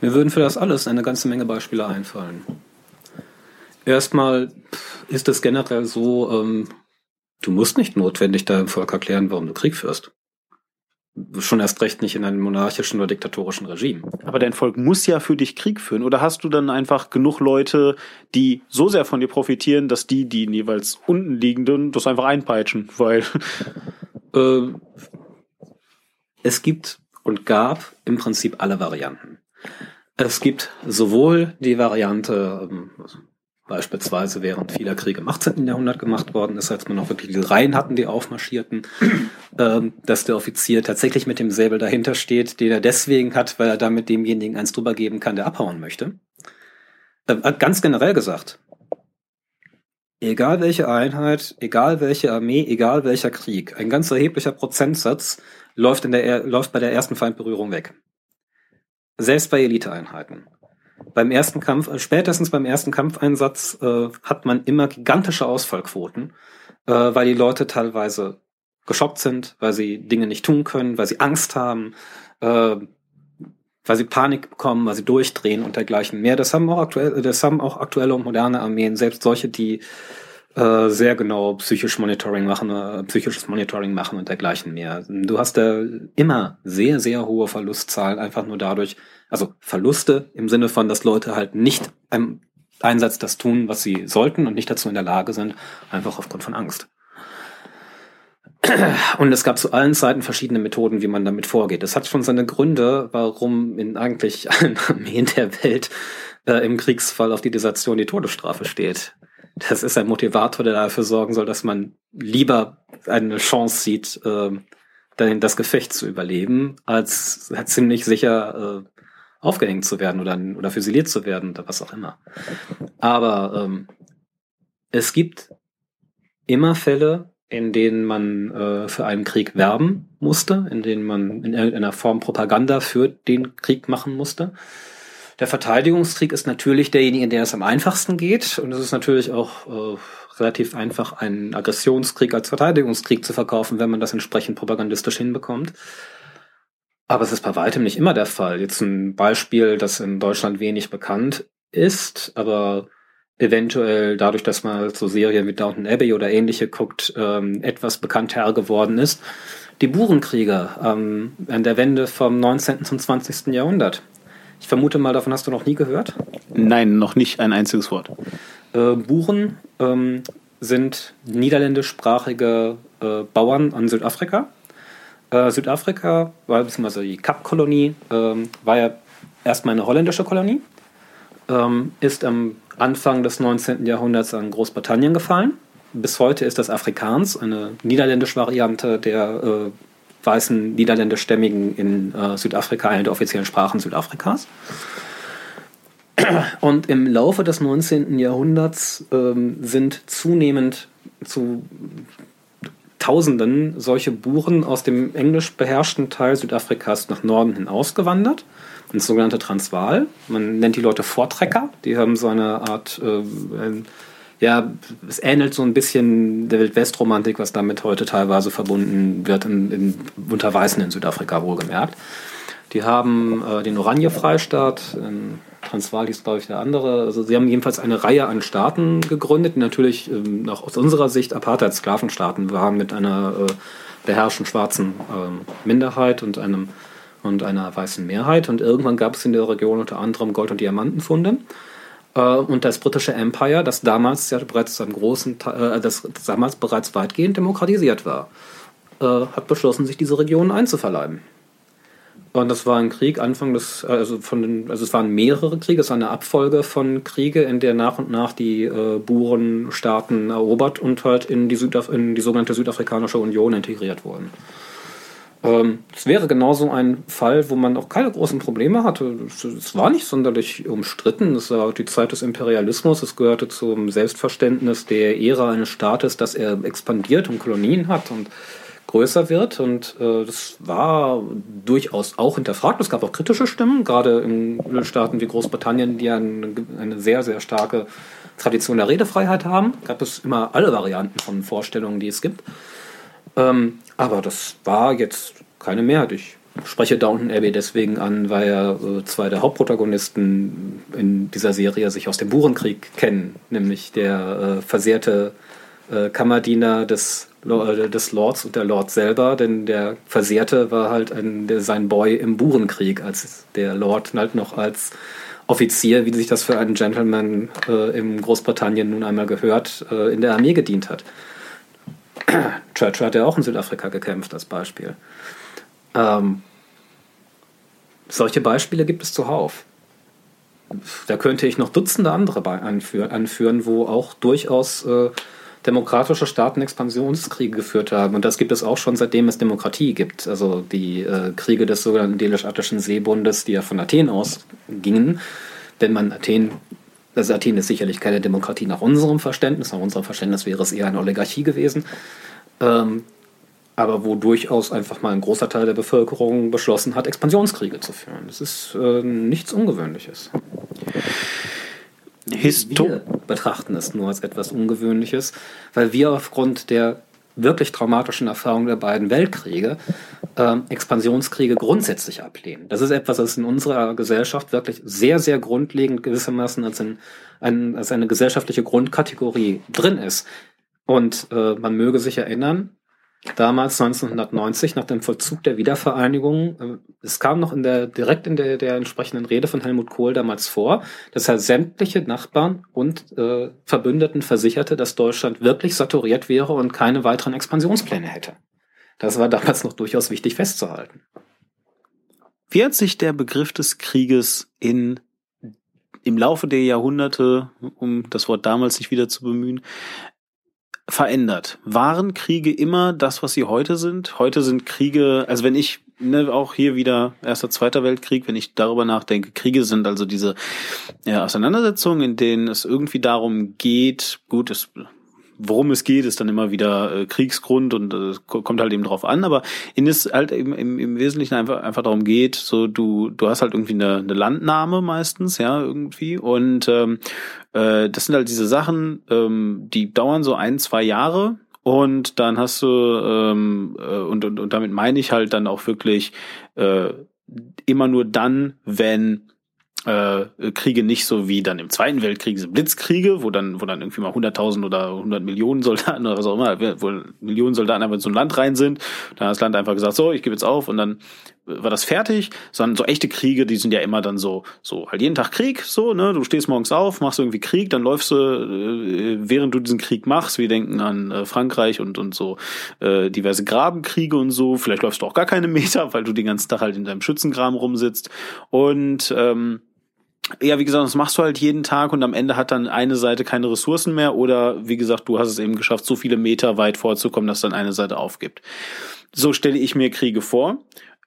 Mir würden für das alles eine ganze Menge Beispiele einfallen. Erstmal ist es generell so, ähm, du musst nicht notwendig deinem Volk erklären, warum du Krieg führst. Schon erst recht nicht in einem monarchischen oder diktatorischen Regime. Aber dein Volk muss ja für dich Krieg führen. Oder hast du dann einfach genug Leute, die so sehr von dir profitieren, dass die, die jeweils unten liegenden, das einfach einpeitschen? Weil. äh, es gibt und gab im Prinzip alle Varianten. Es gibt sowohl die Variante, ähm, beispielsweise während vieler Kriege im 18. Jahrhundert gemacht worden ist, als man noch wirklich diese Reihen hatten, die aufmarschierten, ähm, dass der Offizier tatsächlich mit dem Säbel dahinter steht, den er deswegen hat, weil er damit demjenigen eins drüber geben kann, der abhauen möchte. Äh, ganz generell gesagt, egal welche Einheit, egal welche Armee, egal welcher Krieg, ein ganz erheblicher Prozentsatz läuft, in der, läuft bei der ersten Feindberührung weg. Selbst bei Eliteeinheiten. Beim ersten Kampf, äh, spätestens beim ersten Kampfeinsatz äh, hat man immer gigantische Ausfallquoten, äh, weil die Leute teilweise geschockt sind, weil sie Dinge nicht tun können, weil sie Angst haben, äh, weil sie Panik bekommen, weil sie durchdrehen und dergleichen mehr. Das haben auch aktuell, das haben auch aktuelle und moderne Armeen, selbst solche, die äh, sehr genau psychisch Monitoring machen, äh, psychisches Monitoring machen und dergleichen mehr. Du hast da immer sehr, sehr hohe Verlustzahlen, einfach nur dadurch, also Verluste im Sinne von, dass Leute halt nicht im Einsatz das tun, was sie sollten und nicht dazu in der Lage sind, einfach aufgrund von Angst. Und es gab zu allen Zeiten verschiedene Methoden, wie man damit vorgeht. Es hat schon seine Gründe, warum in eigentlich allen Armeen der Welt äh, im Kriegsfall auf die Desertion die Todesstrafe steht das ist ein Motivator, der dafür sorgen soll, dass man lieber eine Chance sieht, äh, das Gefecht zu überleben, als ziemlich sicher äh, aufgehängt zu werden oder, oder füsiliert zu werden oder was auch immer. Aber ähm, es gibt immer Fälle, in denen man äh, für einen Krieg werben musste, in denen man in irgendeiner Form Propaganda für den Krieg machen musste. Der Verteidigungskrieg ist natürlich derjenige, in der es am einfachsten geht. Und es ist natürlich auch äh, relativ einfach, einen Aggressionskrieg als Verteidigungskrieg zu verkaufen, wenn man das entsprechend propagandistisch hinbekommt. Aber es ist bei weitem nicht immer der Fall. Jetzt ein Beispiel, das in Deutschland wenig bekannt ist, aber eventuell dadurch, dass man so Serien wie Downton Abbey oder ähnliche guckt, ähm, etwas bekannter geworden ist. Die Burenkrieger ähm, an der Wende vom 19. zum 20. Jahrhundert. Ich vermute mal, davon hast du noch nie gehört? Nein, noch nicht ein einziges Wort. Äh, Buren ähm, sind niederländischsprachige äh, Bauern an Südafrika. Äh, Südafrika, war beziehungsweise die Kapkolonie, ähm, war ja erstmal eine holländische Kolonie, ähm, ist am Anfang des 19. Jahrhunderts an Großbritannien gefallen. Bis heute ist das Afrikaans, eine niederländische Variante der äh, weißen niederländischstämmigen in äh, Südafrika, eine der offiziellen Sprachen Südafrikas. Und im Laufe des 19. Jahrhunderts ähm, sind zunehmend zu Tausenden solche Buren aus dem englisch beherrschten Teil Südafrikas nach Norden hin ausgewandert ins sogenannte Transvaal. Man nennt die Leute Vortrecker. Die haben so eine Art, äh, ja, es ähnelt so ein bisschen der Wildwestromantik, was damit heute teilweise verbunden wird, in, in, unter Weißen in Südafrika wohlgemerkt. Die haben äh, den Oranje-Freistaat, Transvaal hieß, glaube ich, der andere. Also sie haben jedenfalls eine Reihe an Staaten gegründet, die natürlich ähm, auch aus unserer Sicht Apartheid-Sklavenstaaten waren mit einer äh, beherrschen schwarzen ähm, Minderheit und einem und einer weißen Mehrheit. Und irgendwann gab es in der Region unter anderem Gold- und Diamantenfunde. Äh, und das britische Empire, das damals ja bereits einem großen, äh, das damals bereits weitgehend demokratisiert war, äh, hat beschlossen, sich diese Regionen einzuverleiben. Und das war ein Krieg Anfang des, also von den, also es waren mehrere Kriege, es war eine Abfolge von Kriege, in der nach und nach die Burenstaaten erobert und halt in die, Südaf in die sogenannte Südafrikanische Union integriert wurden. Ähm, es wäre genauso ein Fall, wo man auch keine großen Probleme hatte. Es war nicht sonderlich umstritten. Es war die Zeit des Imperialismus. Es gehörte zum Selbstverständnis der Ära eines Staates, dass er expandiert und Kolonien hat und größer wird. Und äh, das war durchaus auch hinterfragt. Es gab auch kritische Stimmen, gerade in Staaten wie Großbritannien, die eine, eine sehr, sehr starke Tradition der Redefreiheit haben. Gab es immer alle Varianten von Vorstellungen, die es gibt. Ähm, aber das war jetzt keine Mehrheit. Ich spreche Downton Abbey deswegen an, weil ja äh, zwei der Hauptprotagonisten in dieser Serie sich aus dem Burenkrieg kennen, nämlich der äh, versehrte äh, Kammerdiener des, äh, des Lords und der Lord selber, denn der Versehrte war halt ein, der, sein Boy im Burenkrieg, als der Lord halt noch als Offizier, wie sich das für einen Gentleman äh, in Großbritannien nun einmal gehört, äh, in der Armee gedient hat. Churchill hat ja auch in Südafrika gekämpft, als Beispiel. Ähm, solche Beispiele gibt es zuhauf. Da könnte ich noch Dutzende andere anführen, wo auch durchaus äh, demokratische Staaten Expansionskriege geführt haben. Und das gibt es auch schon seitdem es Demokratie gibt. Also die äh, Kriege des sogenannten Delisch-Attischen Seebundes, die ja von Athen ausgingen. Wenn man Athen, also Athen ist sicherlich keine Demokratie nach unserem Verständnis, nach unserem Verständnis wäre es eher eine Oligarchie gewesen ähm, aber wo durchaus einfach mal ein großer Teil der Bevölkerung beschlossen hat, Expansionskriege zu führen. Das ist äh, nichts Ungewöhnliches. Histo wir betrachten es nur als etwas Ungewöhnliches, weil wir aufgrund der wirklich traumatischen Erfahrung der beiden Weltkriege äh, Expansionskriege grundsätzlich ablehnen. Das ist etwas, das in unserer Gesellschaft wirklich sehr, sehr grundlegend gewissermaßen als, ein, ein, als eine gesellschaftliche Grundkategorie drin ist. Und äh, man möge sich erinnern, damals 1990 nach dem Vollzug der Wiedervereinigung, äh, es kam noch in der, direkt in der, der entsprechenden Rede von Helmut Kohl damals vor, dass er sämtliche Nachbarn und äh, Verbündeten versicherte, dass Deutschland wirklich saturiert wäre und keine weiteren Expansionspläne hätte. Das war damals noch durchaus wichtig festzuhalten. Wie hat sich der Begriff des Krieges in im Laufe der Jahrhunderte, um das Wort damals nicht wieder zu bemühen, verändert? Waren Kriege immer das, was sie heute sind? Heute sind Kriege, also wenn ich ne, auch hier wieder Erster, Zweiter Weltkrieg, wenn ich darüber nachdenke, Kriege sind also diese ja, Auseinandersetzungen, in denen es irgendwie darum geht, gut, es worum es geht, ist dann immer wieder äh, Kriegsgrund und äh, kommt halt eben drauf an, aber in es halt eben im, im Wesentlichen einfach, einfach darum geht, so du, du hast halt irgendwie eine, eine Landnahme meistens, ja, irgendwie. Und ähm, äh, das sind halt diese Sachen, ähm, die dauern so ein, zwei Jahre und dann hast du, ähm, äh, und, und, und damit meine ich halt dann auch wirklich äh, immer nur dann, wenn äh, Kriege nicht so wie dann im Zweiten Weltkrieg diese Blitzkriege, wo dann, wo dann irgendwie mal 100.000 oder 100 Millionen Soldaten oder was auch immer, wo Millionen Soldaten einfach in so ein Land rein sind. Dann hat das Land einfach gesagt, so, ich gebe jetzt auf und dann war das fertig, sondern so echte Kriege, die sind ja immer dann so, so halt jeden Tag Krieg, so, ne, du stehst morgens auf, machst irgendwie Krieg, dann läufst du, äh, während du diesen Krieg machst, wir denken an äh, Frankreich und, und so äh, diverse Grabenkriege und so, vielleicht läufst du auch gar keine Meter, weil du den ganzen Tag halt in deinem Schützengraben rumsitzt. Und ähm, ja, wie gesagt, das machst du halt jeden Tag und am Ende hat dann eine Seite keine Ressourcen mehr oder wie gesagt, du hast es eben geschafft, so viele Meter weit vorzukommen, dass dann eine Seite aufgibt. So stelle ich mir Kriege vor.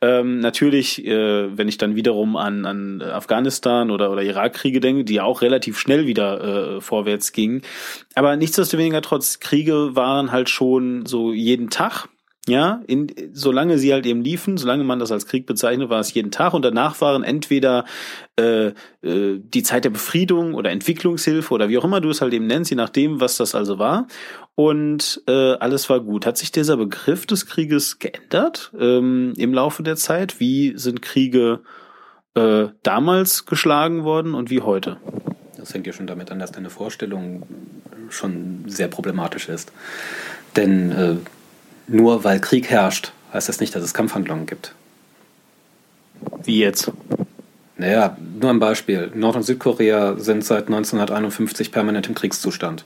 Ähm, natürlich, äh, wenn ich dann wiederum an, an Afghanistan oder, oder Irakkriege denke, die auch relativ schnell wieder äh, vorwärts gingen. Aber nichtsdestoweniger trotz Kriege waren halt schon so jeden Tag ja, in, solange sie halt eben liefen, solange man das als Krieg bezeichnet, war es jeden Tag und danach waren entweder äh, äh, die Zeit der Befriedung oder Entwicklungshilfe oder wie auch immer du es halt eben nennst, je nachdem, was das also war. Und äh, alles war gut. Hat sich dieser Begriff des Krieges geändert ähm, im Laufe der Zeit? Wie sind Kriege äh, damals geschlagen worden und wie heute? Das hängt ja schon damit an, dass deine Vorstellung schon sehr problematisch ist. Denn äh, nur weil Krieg herrscht, heißt das nicht, dass es Kampfhandlungen gibt. Wie jetzt? Naja, nur ein Beispiel. Nord- und Südkorea sind seit 1951 permanent im Kriegszustand.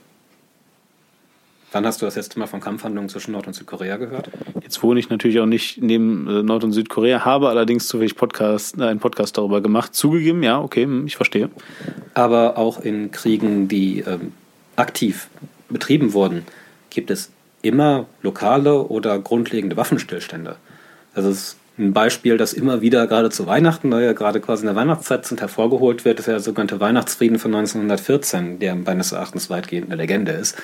Wann hast du das letzte Mal von Kampfhandlungen zwischen Nord- und Südkorea gehört? Jetzt wohne ich natürlich auch nicht neben äh, Nord- und Südkorea, habe allerdings zufällig Podcast, äh, einen Podcast darüber gemacht. Zugegeben, ja, okay, hm, ich verstehe. Aber auch in Kriegen, die ähm, aktiv betrieben wurden, gibt es immer lokale oder grundlegende Waffenstillstände. Das ist ein Beispiel, das immer wieder gerade zu Weihnachten, da ja gerade quasi in der Weihnachtszeit sind, hervorgeholt wird, ist ja der sogenannte Weihnachtsfrieden von 1914, der meines Erachtens weitgehend eine Legende ist.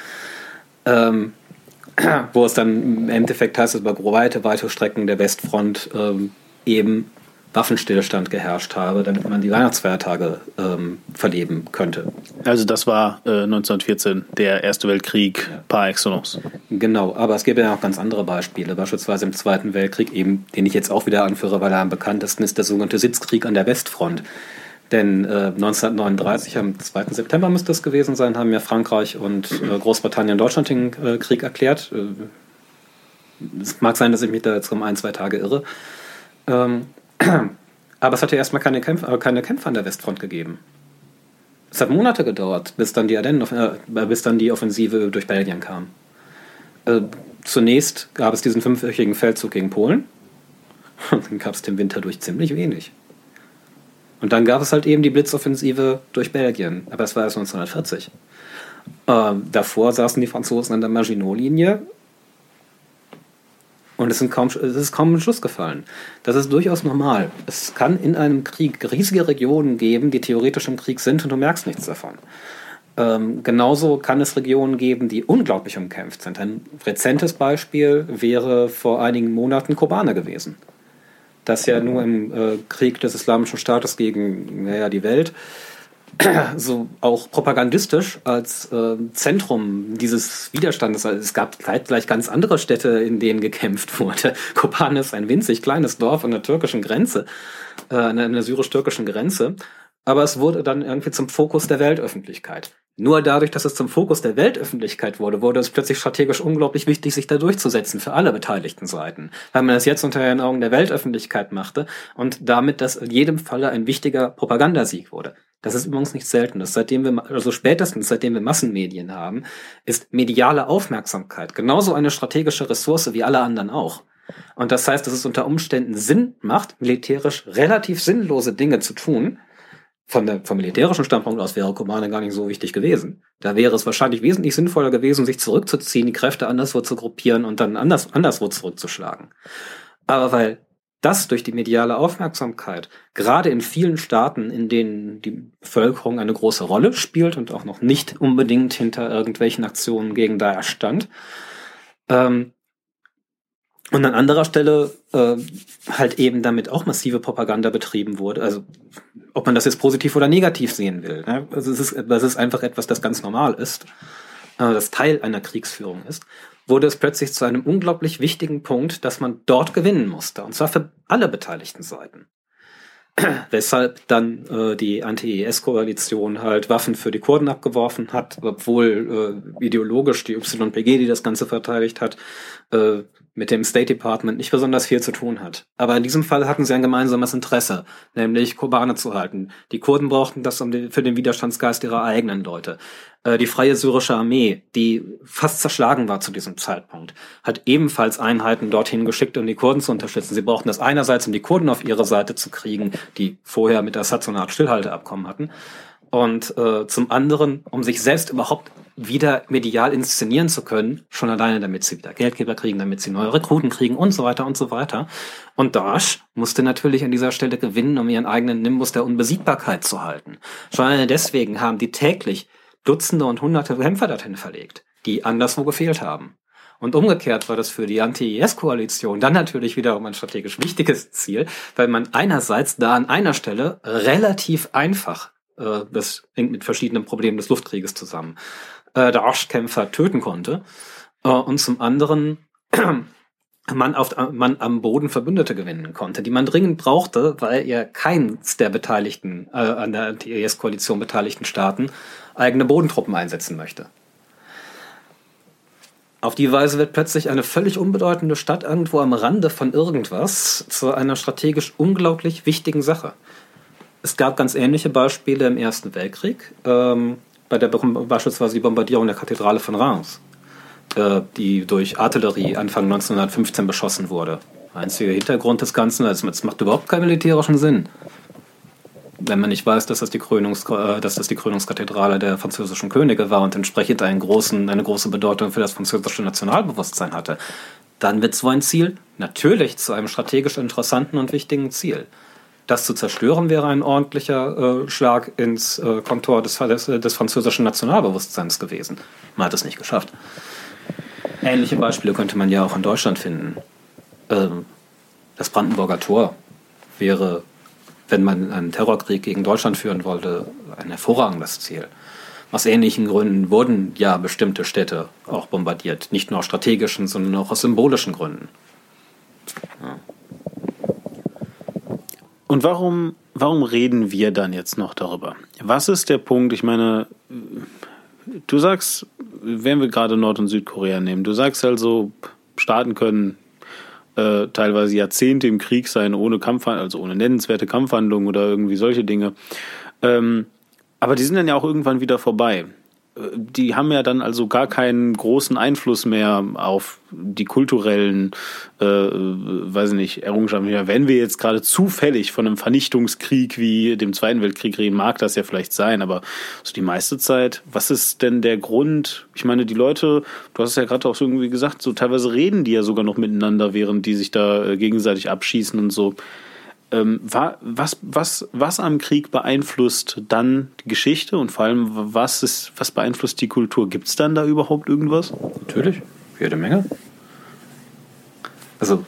Ähm, wo es dann im Endeffekt heißt, dass über weite, weite Strecken der Westfront ähm, eben Waffenstillstand geherrscht habe, damit man die Weihnachtsfeiertage ähm, verleben könnte. Also das war äh, 1914 der Erste Weltkrieg ja. par excellence. Genau, aber es gibt ja auch ganz andere Beispiele, beispielsweise im Zweiten Weltkrieg, eben, den ich jetzt auch wieder anführe, weil er am bekanntesten ist, der sogenannte Sitzkrieg an der Westfront. Denn äh, 1939, am 2. September müsste es gewesen sein, haben ja Frankreich und äh, Großbritannien Deutschland den äh, Krieg erklärt. Äh, es mag sein, dass ich mich da jetzt um ein, zwei Tage irre. Ähm, aber es hat ja erstmal keine Kämpfe, äh, keine Kämpfe an der Westfront gegeben. Es hat Monate gedauert, bis dann die, Ardennen, äh, bis dann die Offensive durch Belgien kam. Äh, zunächst gab es diesen fünfwöchigen Feldzug gegen Polen. Und dann gab es den Winter durch ziemlich wenig. Und dann gab es halt eben die Blitzoffensive durch Belgien. Aber es war erst 1940. Äh, davor saßen die Franzosen an der Maginot-Linie und es, sind kaum, es ist kaum ein Schluss gefallen. Das ist durchaus normal. Es kann in einem Krieg riesige Regionen geben, die theoretisch im Krieg sind und du merkst nichts davon. Ähm, genauso kann es Regionen geben, die unglaublich umkämpft sind. Ein rezentes Beispiel wäre vor einigen Monaten Kobane gewesen. Das ja nur im äh, Krieg des Islamischen Staates gegen naja, die Welt so auch propagandistisch als äh, Zentrum dieses Widerstandes. Also es gab gleich ganz andere Städte, in denen gekämpft wurde. Kopan ist ein winzig kleines Dorf an der türkischen Grenze, äh, an der syrisch-türkischen Grenze. Aber es wurde dann irgendwie zum Fokus der Weltöffentlichkeit. Nur dadurch, dass es zum Fokus der Weltöffentlichkeit wurde, wurde es plötzlich strategisch unglaublich wichtig, sich da durchzusetzen für alle beteiligten Seiten. Weil man das jetzt unter den Augen der Weltöffentlichkeit machte und damit das in jedem Falle ein wichtiger Propagandasieg wurde. Das ist übrigens nicht selten. Das seitdem wir, also spätestens seitdem wir Massenmedien haben, ist mediale Aufmerksamkeit genauso eine strategische Ressource wie alle anderen auch. Und das heißt, dass es unter Umständen Sinn macht, militärisch relativ sinnlose Dinge zu tun, von der, vom militärischen Standpunkt aus wäre Kobane gar nicht so wichtig gewesen. Da wäre es wahrscheinlich wesentlich sinnvoller gewesen, sich zurückzuziehen, die Kräfte anderswo zu gruppieren und dann anders, anderswo zurückzuschlagen. Aber weil das durch die mediale Aufmerksamkeit gerade in vielen Staaten, in denen die Bevölkerung eine große Rolle spielt und auch noch nicht unbedingt hinter irgendwelchen Aktionen gegen Daesh stand, ähm, und an anderer Stelle äh, halt eben damit auch massive Propaganda betrieben wurde. Also ob man das jetzt positiv oder negativ sehen will. Ne? Also es ist, das ist einfach etwas, das ganz normal ist, äh, das Teil einer Kriegsführung ist, wurde es plötzlich zu einem unglaublich wichtigen Punkt, dass man dort gewinnen musste. Und zwar für alle beteiligten Seiten. Weshalb dann äh, die Anti-IS-Koalition halt Waffen für die Kurden abgeworfen hat, obwohl äh, ideologisch die YPG, die das Ganze verteidigt hat, äh, mit dem State Department nicht besonders viel zu tun hat. Aber in diesem Fall hatten sie ein gemeinsames Interesse, nämlich Kobane zu halten. Die Kurden brauchten das für den Widerstandsgeist ihrer eigenen Leute. Äh, die Freie Syrische Armee, die fast zerschlagen war zu diesem Zeitpunkt, hat ebenfalls Einheiten dorthin geschickt, um die Kurden zu unterstützen. Sie brauchten das einerseits, um die Kurden auf ihre Seite zu kriegen, die vorher mit Assad so eine Art Stillhalteabkommen hatten, und äh, zum anderen, um sich selbst überhaupt wieder medial inszenieren zu können, schon alleine, damit sie wieder Geldgeber kriegen, damit sie neue Rekruten kriegen und so weiter und so weiter. Und Daesh musste natürlich an dieser Stelle gewinnen, um ihren eigenen Nimbus der Unbesiegbarkeit zu halten. Schon alleine deswegen haben die täglich Dutzende und Hunderte Kämpfer dorthin verlegt, die anderswo gefehlt haben. Und umgekehrt war das für die Anti-IS-Koalition dann natürlich wiederum ein strategisch wichtiges Ziel, weil man einerseits da an einer Stelle relativ einfach das hängt mit verschiedenen Problemen des Luftkrieges zusammen, äh, der Arschkämpfer töten konnte. Äh, und zum anderen man, auf, man am Boden Verbündete gewinnen konnte, die man dringend brauchte, weil er keins der beteiligten, äh, an der Anti-IS-Koalition beteiligten Staaten eigene Bodentruppen einsetzen möchte. Auf die Weise wird plötzlich eine völlig unbedeutende Stadt irgendwo am Rande von irgendwas zu einer strategisch unglaublich wichtigen Sache. Es gab ganz ähnliche Beispiele im Ersten Weltkrieg, ähm, bei der beispielsweise die Bombardierung der Kathedrale von Reims, äh, die durch Artillerie Anfang 1915 beschossen wurde. Einziger Hintergrund des Ganzen, also es macht überhaupt keinen militärischen Sinn. Wenn man nicht weiß, dass das die, Krönungs äh, dass das die Krönungskathedrale der französischen Könige war und entsprechend einen großen, eine große Bedeutung für das französische Nationalbewusstsein hatte, dann wird so ein Ziel natürlich zu einem strategisch interessanten und wichtigen Ziel. Das zu zerstören wäre ein ordentlicher äh, Schlag ins äh, Kontor des, des, des, französischen Nationalbewusstseins gewesen. Man hat es nicht geschafft. Ähnliche Beispiele könnte man ja auch in Deutschland finden. Ähm, das Brandenburger Tor wäre, wenn man einen Terrorkrieg gegen Deutschland führen wollte, ein hervorragendes Ziel. Aus ähnlichen Gründen wurden ja bestimmte Städte auch bombardiert. Nicht nur aus strategischen, sondern auch aus symbolischen Gründen. Ja. Und warum, warum reden wir dann jetzt noch darüber? Was ist der Punkt? Ich meine, du sagst, wenn wir gerade Nord- und Südkorea nehmen, du sagst also, Staaten können äh, teilweise Jahrzehnte im Krieg sein, ohne Kampfhandlungen, also ohne nennenswerte Kampfhandlungen oder irgendwie solche Dinge. Ähm, aber die sind dann ja auch irgendwann wieder vorbei die haben ja dann also gar keinen großen Einfluss mehr auf die kulturellen, äh, weiß ich nicht, Errungenschaften. Wenn wir jetzt gerade zufällig von einem Vernichtungskrieg wie dem Zweiten Weltkrieg reden, mag das ja vielleicht sein, aber so die meiste Zeit, was ist denn der Grund? Ich meine, die Leute, du hast es ja gerade auch so irgendwie gesagt, so teilweise reden die ja sogar noch miteinander, während die sich da äh, gegenseitig abschießen und so. Ähm, was, was, was am Krieg beeinflusst dann die Geschichte und vor allem, was, ist, was beeinflusst die Kultur? Gibt es dann da überhaupt irgendwas? Natürlich, jede Menge. Also.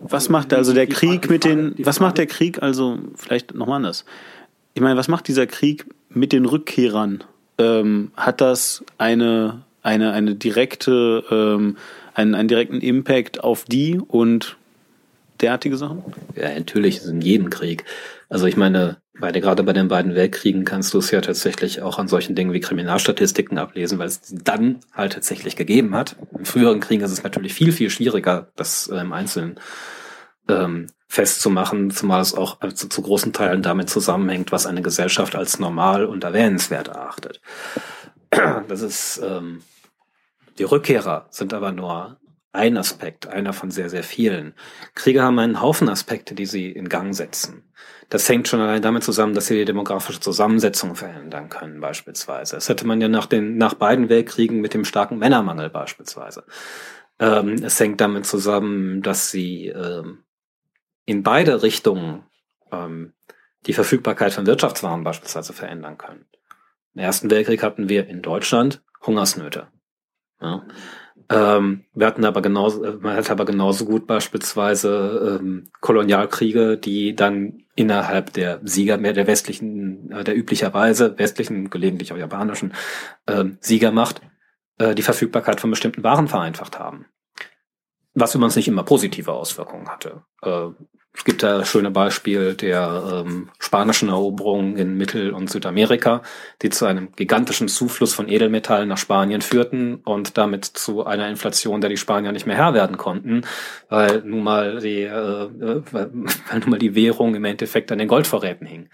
Was macht also der Krieg mit den, was macht der Krieg also, vielleicht nochmal anders. Ich meine, was macht dieser Krieg mit den Rückkehrern? Ähm, hat das eine, eine, eine direkte, ähm, einen, einen direkten Impact auf die und derartige Sachen? Ja, natürlich, in jedem Krieg. Also ich meine, bei gerade bei den beiden Weltkriegen kannst du es ja tatsächlich auch an solchen Dingen wie Kriminalstatistiken ablesen, weil es dann halt tatsächlich gegeben hat. In früheren Kriegen ist es natürlich viel, viel schwieriger, das äh, im Einzelnen ähm, festzumachen, zumal es auch also zu großen Teilen damit zusammenhängt, was eine Gesellschaft als normal und erwähnenswert erachtet. Das ist ähm, die Rückkehrer sind aber nur ein Aspekt, einer von sehr, sehr vielen. Kriege haben einen Haufen Aspekte, die sie in Gang setzen. Das hängt schon allein damit zusammen, dass sie die demografische Zusammensetzung verändern können, beispielsweise. Das hätte man ja nach den, nach beiden Weltkriegen mit dem starken Männermangel beispielsweise. Ähm, es hängt damit zusammen, dass sie ähm, in beide Richtungen ähm, die Verfügbarkeit von Wirtschaftswaren beispielsweise verändern können. Im Ersten Weltkrieg hatten wir in Deutschland Hungersnöte. Ja. Ähm, wir hatten aber genauso, man hat aber genauso gut beispielsweise ähm, Kolonialkriege, die dann innerhalb der Sieger, mehr der westlichen, äh, der üblicherweise westlichen, gelegentlich auch japanischen äh, Siegermacht, äh, die Verfügbarkeit von bestimmten Waren vereinfacht haben. Was übrigens nicht immer positive Auswirkungen hatte. Äh, es gibt da schöne Beispiel der ähm, spanischen Eroberung in Mittel- und Südamerika, die zu einem gigantischen Zufluss von Edelmetallen nach Spanien führten und damit zu einer Inflation, der die Spanier nicht mehr Herr werden konnten, weil nun mal die, äh, äh weil, weil nun mal die Währung im Endeffekt an den Goldvorräten hing.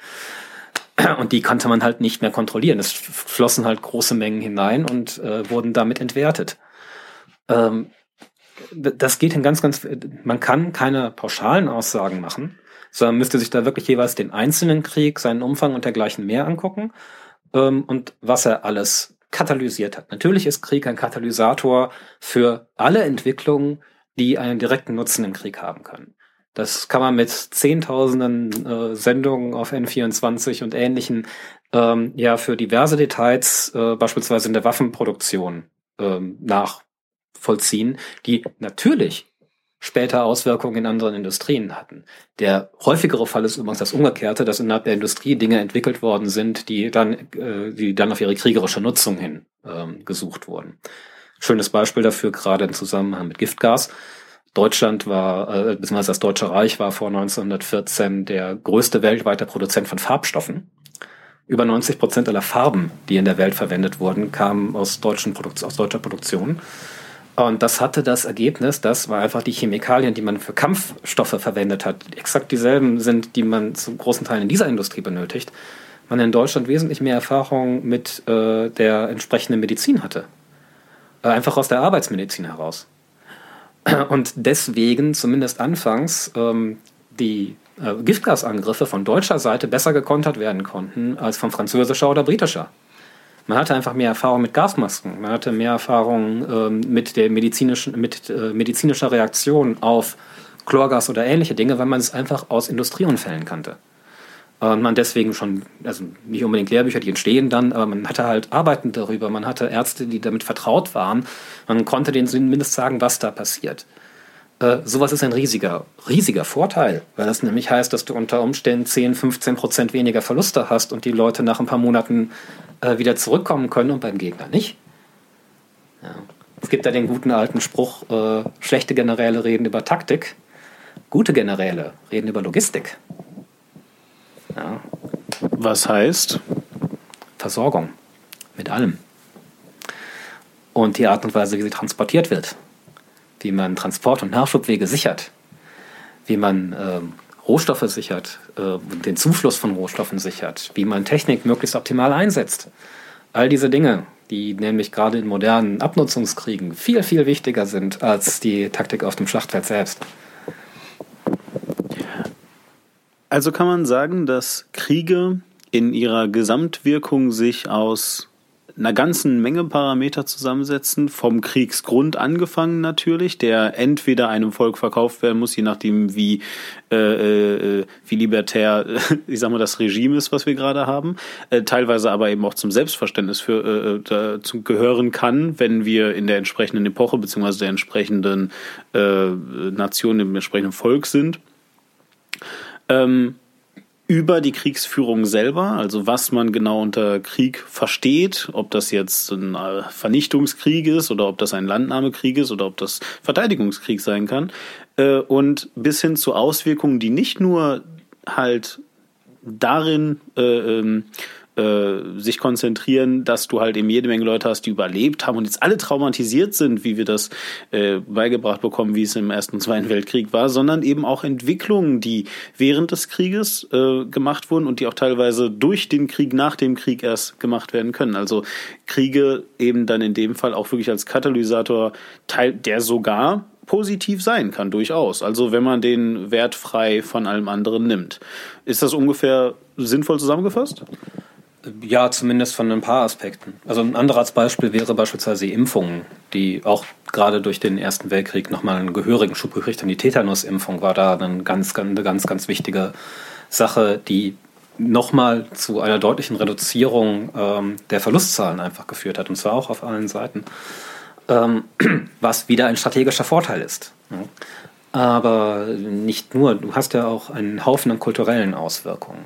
Und die konnte man halt nicht mehr kontrollieren. Es flossen halt große Mengen hinein und äh, wurden damit entwertet. Ähm, das geht in ganz, ganz, man kann keine pauschalen Aussagen machen, sondern müsste sich da wirklich jeweils den einzelnen Krieg, seinen Umfang und dergleichen mehr angucken ähm, und was er alles katalysiert hat. Natürlich ist Krieg ein Katalysator für alle Entwicklungen, die einen direkten Nutzen im Krieg haben können. Das kann man mit zehntausenden äh, Sendungen auf N24 und ähnlichen ähm, ja für diverse Details, äh, beispielsweise in der Waffenproduktion, ähm, nach vollziehen, die natürlich später Auswirkungen in anderen Industrien hatten. Der häufigere Fall ist übrigens das Umgekehrte, dass innerhalb der Industrie Dinge entwickelt worden sind, die dann, äh, die dann auf ihre kriegerische Nutzung hin ähm, gesucht wurden. Schönes Beispiel dafür, gerade im Zusammenhang mit Giftgas. Deutschland war, äh, beziehungsweise das Deutsche Reich war vor 1914 der größte weltweite Produzent von Farbstoffen. Über 90 Prozent aller Farben, die in der Welt verwendet wurden, kamen aus, deutschen Produk aus deutscher Produktion. Und das hatte das Ergebnis, dass war einfach die Chemikalien, die man für Kampfstoffe verwendet hat, exakt dieselben sind, die man zu großen Teilen in dieser Industrie benötigt, man in Deutschland wesentlich mehr Erfahrung mit äh, der entsprechenden Medizin hatte. Äh, einfach aus der Arbeitsmedizin heraus. Und deswegen, zumindest anfangs, ähm, die äh, Giftgasangriffe von deutscher Seite besser gekontert werden konnten als von französischer oder britischer. Man hatte einfach mehr Erfahrung mit Gasmasken, man hatte mehr Erfahrung ähm, mit der medizinischen, mit äh, medizinischer Reaktion auf Chlorgas oder ähnliche Dinge, weil man es einfach aus Industrieunfällen kannte. Und man deswegen schon, also nicht unbedingt Lehrbücher, die entstehen dann, aber man hatte halt Arbeiten darüber, man hatte Ärzte, die damit vertraut waren, man konnte denen zumindest sagen, was da passiert. Äh, sowas ist ein riesiger, riesiger Vorteil, weil das nämlich heißt, dass du unter Umständen 10, 15 Prozent weniger Verluste hast und die Leute nach ein paar Monaten äh, wieder zurückkommen können und beim Gegner nicht. Ja. Es gibt da den guten alten Spruch, äh, schlechte Generäle reden über Taktik, gute Generäle reden über Logistik. Ja. Was heißt? Versorgung mit allem. Und die Art und Weise, wie sie transportiert wird wie man Transport- und Nachschubwege sichert, wie man ähm, Rohstoffe sichert, äh, den Zufluss von Rohstoffen sichert, wie man Technik möglichst optimal einsetzt. All diese Dinge, die nämlich gerade in modernen Abnutzungskriegen viel, viel wichtiger sind als die Taktik auf dem Schlachtfeld selbst. Also kann man sagen, dass Kriege in ihrer Gesamtwirkung sich aus einer ganzen Menge Parameter zusammensetzen, vom Kriegsgrund angefangen natürlich, der entweder einem Volk verkauft werden muss, je nachdem wie, äh, äh, wie libertär, ich sag mal, das Regime ist, was wir gerade haben, äh, teilweise aber eben auch zum Selbstverständnis für, äh, äh dazu gehören kann, wenn wir in der entsprechenden Epoche beziehungsweise der entsprechenden Nation, dem entsprechenden Volk sind. Ähm, über die Kriegsführung selber, also was man genau unter Krieg versteht, ob das jetzt ein äh, Vernichtungskrieg ist oder ob das ein Landnahmekrieg ist oder ob das Verteidigungskrieg sein kann, äh, und bis hin zu Auswirkungen, die nicht nur halt darin äh, ähm, äh, sich konzentrieren, dass du halt eben jede Menge Leute hast, die überlebt haben und jetzt alle traumatisiert sind, wie wir das äh, beigebracht bekommen, wie es im Ersten und Zweiten Weltkrieg war, sondern eben auch Entwicklungen, die während des Krieges äh, gemacht wurden und die auch teilweise durch den Krieg, nach dem Krieg erst gemacht werden können. Also Kriege eben dann in dem Fall auch wirklich als Katalysator teil, der sogar positiv sein kann, durchaus. Also wenn man den wertfrei von allem anderen nimmt. Ist das ungefähr sinnvoll zusammengefasst? Ja, zumindest von ein paar Aspekten. Also ein anderes Beispiel wäre beispielsweise die Impfungen, die auch gerade durch den Ersten Weltkrieg nochmal einen gehörigen Schub gekriegt haben. Die Tetanus-Impfung war da eine ganz, ganz, ganz, ganz wichtige Sache, die nochmal zu einer deutlichen Reduzierung ähm, der Verlustzahlen einfach geführt hat. Und zwar auch auf allen Seiten. Ähm, was wieder ein strategischer Vorteil ist. Aber nicht nur, du hast ja auch einen Haufen an kulturellen Auswirkungen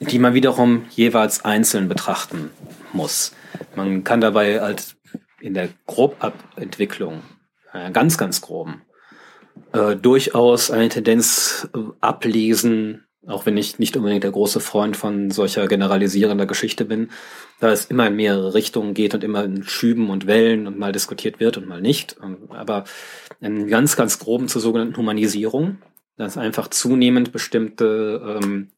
die man wiederum jeweils einzeln betrachten muss. Man kann dabei als in der Grobabentwicklung, äh, ganz, ganz groben, äh, durchaus eine Tendenz äh, ablesen, auch wenn ich nicht unbedingt der große Freund von solcher generalisierender Geschichte bin, da es immer in mehrere Richtungen geht und immer in Schüben und Wellen und mal diskutiert wird und mal nicht. Ähm, aber in ganz, ganz groben zur sogenannten Humanisierung, dass einfach zunehmend bestimmte ähm,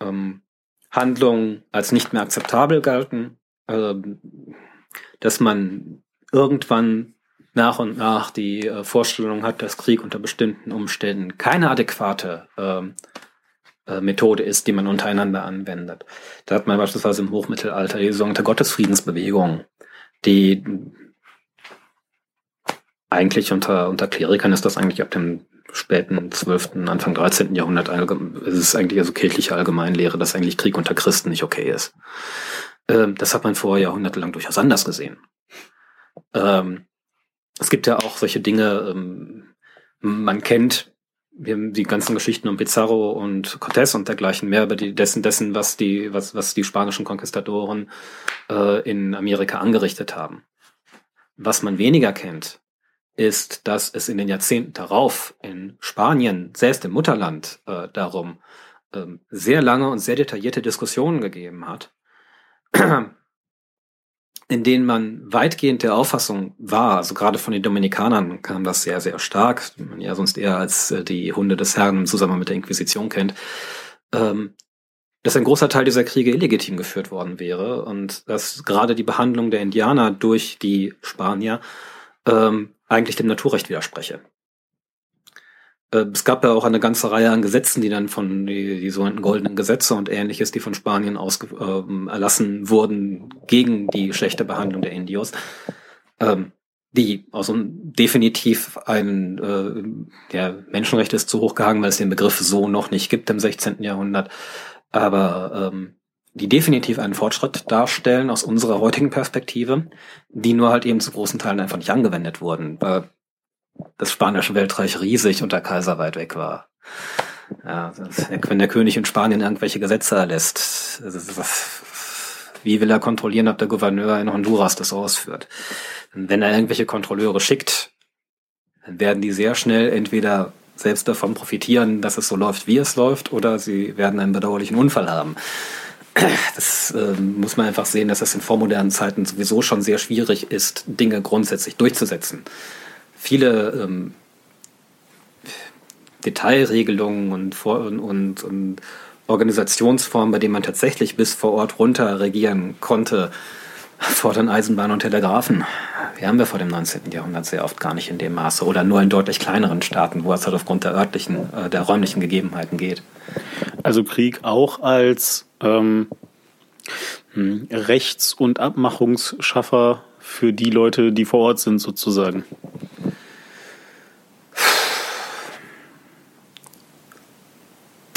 ähm, Handlungen als nicht mehr akzeptabel galten, äh, dass man irgendwann nach und nach die äh, Vorstellung hat, dass Krieg unter bestimmten Umständen keine adäquate ähm, äh, Methode ist, die man untereinander anwendet. Da hat man beispielsweise im Hochmittelalter die sogenannte Gottesfriedensbewegung, die eigentlich unter, unter Klerikern ist das eigentlich ab dem späten 12., Anfang 13. Jahrhundert es ist eigentlich also kirchliche Allgemeinlehre, dass eigentlich Krieg unter Christen nicht okay ist. Ähm, das hat man vor jahrhundertelang durchaus anders gesehen. Ähm, es gibt ja auch solche Dinge, ähm, man kennt die ganzen Geschichten um Pizarro und Cortés und dergleichen mehr über die dessen, dessen, was die, was, was die spanischen Konquistadoren äh, in Amerika angerichtet haben. Was man weniger kennt, ist, dass es in den Jahrzehnten darauf in Spanien, selbst im Mutterland, äh, darum ähm, sehr lange und sehr detaillierte Diskussionen gegeben hat, in denen man weitgehend der Auffassung war, also gerade von den Dominikanern kam das sehr, sehr stark, die man ja sonst eher als äh, die Hunde des Herrn im Zusammenhang mit der Inquisition kennt, ähm, dass ein großer Teil dieser Kriege illegitim geführt worden wäre und dass gerade die Behandlung der Indianer durch die Spanier ähm, eigentlich dem Naturrecht widerspreche. Äh, es gab ja auch eine ganze Reihe an Gesetzen, die dann von die, die sogenannten goldenen Gesetze und ähnliches, die von Spanien aus äh, erlassen wurden gegen die schlechte Behandlung der Indios, ähm, die also definitiv ein äh, ja, Menschenrecht ist zu hoch gehangen, weil es den Begriff so noch nicht gibt im 16. Jahrhundert, aber ähm, die definitiv einen Fortschritt darstellen aus unserer heutigen Perspektive, die nur halt eben zu großen Teilen einfach nicht angewendet wurden, weil das spanische Weltreich riesig und der Kaiser weit weg war. Ja, wenn der König in Spanien irgendwelche Gesetze erlässt, wie will er kontrollieren, ob der Gouverneur in Honduras das ausführt? wenn er irgendwelche Kontrolleure schickt, dann werden die sehr schnell entweder selbst davon profitieren, dass es so läuft, wie es läuft, oder sie werden einen bedauerlichen Unfall haben das äh, muss man einfach sehen, dass das in vormodernen Zeiten sowieso schon sehr schwierig ist, Dinge grundsätzlich durchzusetzen. Viele ähm, Detailregelungen und, Vor und, und, und Organisationsformen, bei denen man tatsächlich bis vor Ort runter regieren konnte, fordern Eisenbahn und Telegrafen. Die haben wir vor dem 19. Jahrhundert sehr oft gar nicht in dem Maße oder nur in deutlich kleineren Staaten, wo es halt aufgrund der örtlichen, äh, der räumlichen Gegebenheiten geht. Also Krieg auch als ähm, hm, Rechts- und Abmachungsschaffer für die Leute, die vor Ort sind, sozusagen.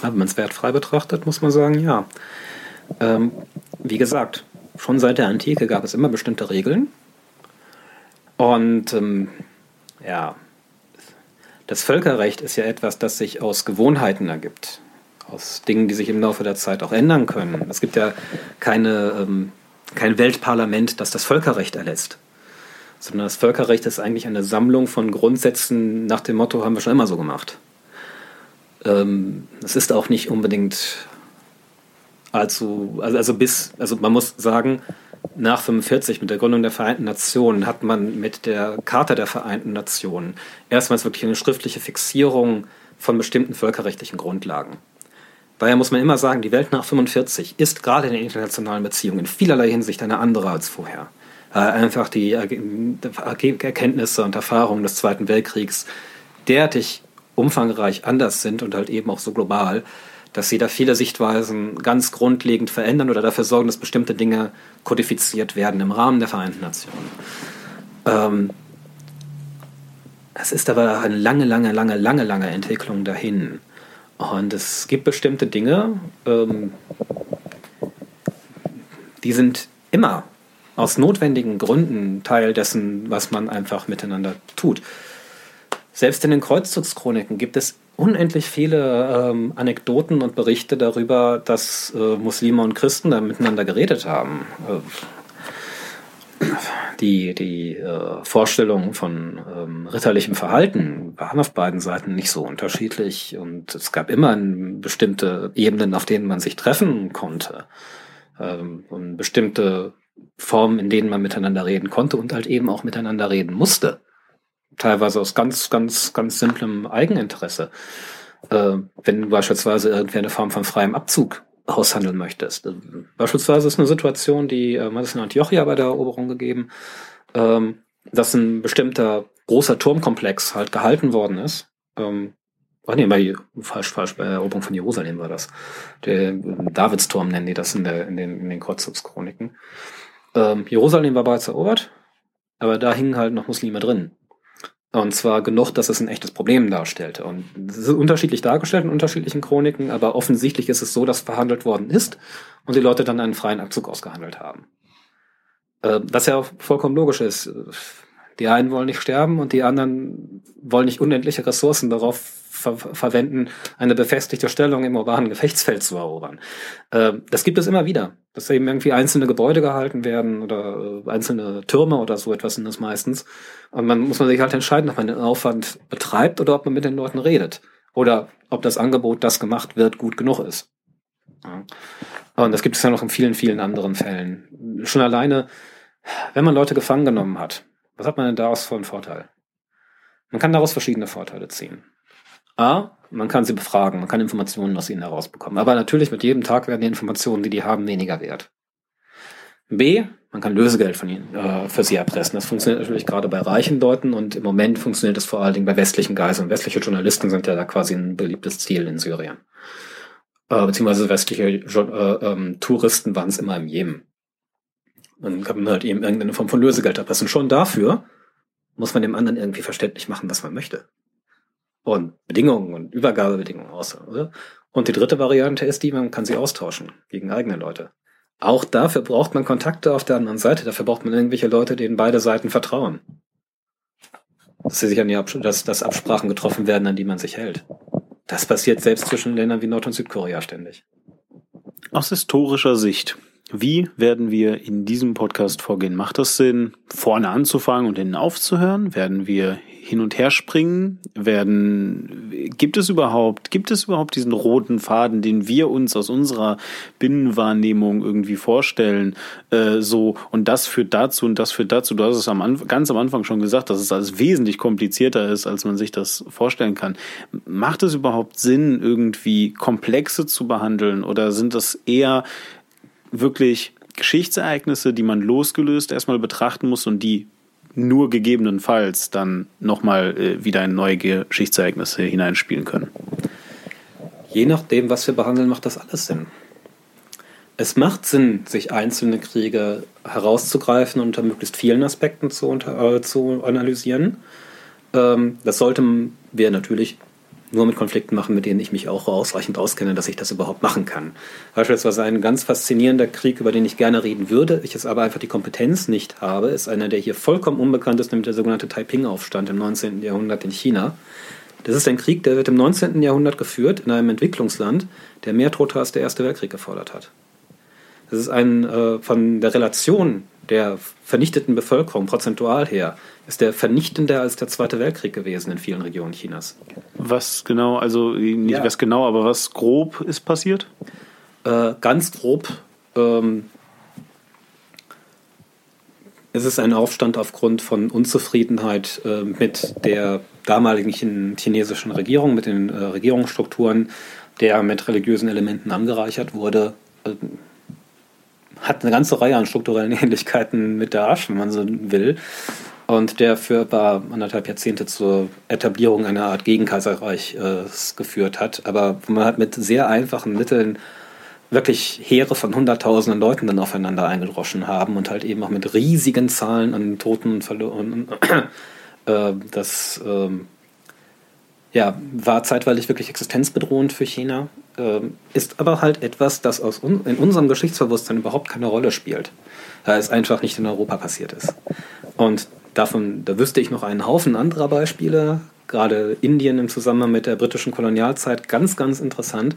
Wenn man es wertfrei betrachtet, muss man sagen, ja. Ähm, wie gesagt, schon seit der Antike gab es immer bestimmte Regeln. Und ähm, ja, das Völkerrecht ist ja etwas, das sich aus Gewohnheiten ergibt aus Dingen, die sich im Laufe der Zeit auch ändern können. Es gibt ja keine, ähm, kein Weltparlament, das das Völkerrecht erlässt, sondern das Völkerrecht ist eigentlich eine Sammlung von Grundsätzen nach dem Motto, haben wir schon immer so gemacht. Ähm, es ist auch nicht unbedingt Also, also, also bis, also man muss sagen, nach 45 mit der Gründung der Vereinten Nationen hat man mit der Charta der Vereinten Nationen erstmals wirklich eine schriftliche Fixierung von bestimmten völkerrechtlichen Grundlagen. Daher muss man immer sagen, die Welt nach 45 ist gerade in den internationalen Beziehungen in vielerlei Hinsicht eine andere als vorher. Äh, einfach die Erkenntnisse und Erfahrungen des Zweiten Weltkriegs derartig umfangreich anders sind und halt eben auch so global, dass sie da viele Sichtweisen ganz grundlegend verändern oder dafür sorgen, dass bestimmte Dinge kodifiziert werden im Rahmen der Vereinten Nationen. Ähm, es ist aber eine lange, lange, lange, lange, lange Entwicklung dahin. Und es gibt bestimmte Dinge, ähm, die sind immer aus notwendigen Gründen Teil dessen, was man einfach miteinander tut. Selbst in den Kreuzzugschroniken gibt es unendlich viele ähm, Anekdoten und Berichte darüber, dass äh, Muslime und Christen da miteinander geredet haben. Äh, die die äh, Vorstellungen von ähm, ritterlichem Verhalten waren auf beiden Seiten nicht so unterschiedlich und es gab immer bestimmte Ebenen, auf denen man sich treffen konnte ähm, und bestimmte Formen, in denen man miteinander reden konnte und halt eben auch miteinander reden musste teilweise aus ganz, ganz, ganz simplem Eigeninteresse. Äh, wenn du beispielsweise irgendwie eine Form von freiem Abzug aushandeln möchtest. Äh, beispielsweise ist eine Situation, die äh, man ist in Antiochia bei der Eroberung gegeben, ähm, dass ein bestimmter großer Turmkomplex halt gehalten worden ist. Ähm, Ach nee, bei, falsch, falsch, bei der Eroberung von Jerusalem war das. Der Davidsturm nennen die das in, der, in den, in den Kreuzzugschroniken. Ähm, Jerusalem war bereits erobert, aber da hingen halt noch Muslime drin. Und zwar genug, dass es ein echtes Problem darstellte. Und es ist unterschiedlich dargestellt in unterschiedlichen Chroniken, aber offensichtlich ist es so, dass verhandelt worden ist und die Leute dann einen freien Abzug ausgehandelt haben. Äh, was ja vollkommen logisch ist. Die einen wollen nicht sterben und die anderen wollen nicht unendliche Ressourcen darauf ver verwenden, eine befestigte Stellung im urbanen Gefechtsfeld zu erobern. Äh, das gibt es immer wieder, dass eben irgendwie einzelne Gebäude gehalten werden oder äh, einzelne Türme oder so etwas sind das meistens. Und man muss man sich halt entscheiden, ob man den Aufwand betreibt oder ob man mit den Leuten redet. Oder ob das Angebot, das gemacht wird, gut genug ist. Ja. Und das gibt es ja noch in vielen, vielen anderen Fällen. Schon alleine, wenn man Leute gefangen genommen hat, was hat man denn daraus für einen Vorteil? Man kann daraus verschiedene Vorteile ziehen. A, man kann sie befragen, man kann Informationen aus ihnen herausbekommen. Aber natürlich mit jedem Tag werden die Informationen, die die haben, weniger wert. B, man kann Lösegeld von ihnen, äh, für sie erpressen. Das funktioniert natürlich gerade bei reichen Leuten und im Moment funktioniert es vor allen Dingen bei westlichen Geiseln. Westliche Journalisten sind ja da quasi ein beliebtes Ziel in Syrien. Äh, beziehungsweise westliche äh, ähm, Touristen waren es immer im Jemen. Dann kann man halt eben irgendeine Form von Lösegeld erpressen. Schon dafür muss man dem anderen irgendwie verständlich machen, was man möchte und Bedingungen und Übergabebedingungen aus. Oder? Und die dritte Variante ist die, man kann sie austauschen gegen eigene Leute. Auch dafür braucht man Kontakte auf der anderen Seite. Dafür braucht man irgendwelche Leute, denen beide Seiten vertrauen. Dass, sie sich an die Abs dass, dass Absprachen getroffen werden, an die man sich hält. Das passiert selbst zwischen Ländern wie Nord- und Südkorea ständig. Aus historischer Sicht wie werden wir in diesem Podcast vorgehen? Macht es Sinn, vorne anzufangen und hinten aufzuhören? Werden wir hin und her springen? Werden, gibt es überhaupt, gibt es überhaupt diesen roten Faden, den wir uns aus unserer Binnenwahrnehmung irgendwie vorstellen? Äh, so, und das führt dazu und das führt dazu. Du hast es am ganz am Anfang schon gesagt, dass es alles wesentlich komplizierter ist, als man sich das vorstellen kann. Macht es überhaupt Sinn, irgendwie Komplexe zu behandeln oder sind das eher wirklich Geschichtsereignisse, die man losgelöst erstmal betrachten muss und die nur gegebenenfalls dann nochmal äh, wieder in neue Geschichtsereignisse hineinspielen können. Je nachdem, was wir behandeln, macht das alles Sinn. Es macht Sinn, sich einzelne Kriege herauszugreifen und unter möglichst vielen Aspekten zu, unter, äh, zu analysieren. Ähm, das sollten wir natürlich nur mit Konflikten machen, mit denen ich mich auch ausreichend auskenne, dass ich das überhaupt machen kann. Beispielsweise ein ganz faszinierender Krieg, über den ich gerne reden würde, ich es aber einfach die Kompetenz nicht habe, ist einer, der hier vollkommen unbekannt ist, nämlich der sogenannte Taiping-Aufstand im 19. Jahrhundert in China. Das ist ein Krieg, der wird im 19. Jahrhundert geführt in einem Entwicklungsland, der mehr Tote als der Erste Weltkrieg gefordert hat. Das ist ein äh, von der Relation der vernichteten Bevölkerung prozentual her ist der vernichtender als der Zweite Weltkrieg gewesen in vielen Regionen Chinas. Was genau, also nicht ja. was genau, aber was grob ist passiert? Äh, ganz grob ähm, es ist ein Aufstand aufgrund von Unzufriedenheit äh, mit der damaligen chinesischen Regierung, mit den äh, Regierungsstrukturen, der mit religiösen Elementen angereichert wurde. Äh, hat eine ganze Reihe an strukturellen Ähnlichkeiten mit der Asch, wenn man so will. Und der für etwa anderthalb Jahrzehnte zur Etablierung einer Art Gegenkaiserreich äh, geführt hat. Aber man hat mit sehr einfachen Mitteln wirklich Heere von hunderttausenden Leuten dann aufeinander eingedroschen haben und halt eben auch mit riesigen Zahlen an Toten und Verloren. Äh, das äh, ja, war zeitweilig wirklich existenzbedrohend für China, äh, ist aber halt etwas, das aus un in unserem Geschichtsbewusstsein überhaupt keine Rolle spielt, da es einfach nicht in Europa passiert ist. Und davon, da wüsste ich noch einen Haufen anderer Beispiele, gerade Indien im Zusammenhang mit der britischen Kolonialzeit, ganz, ganz interessant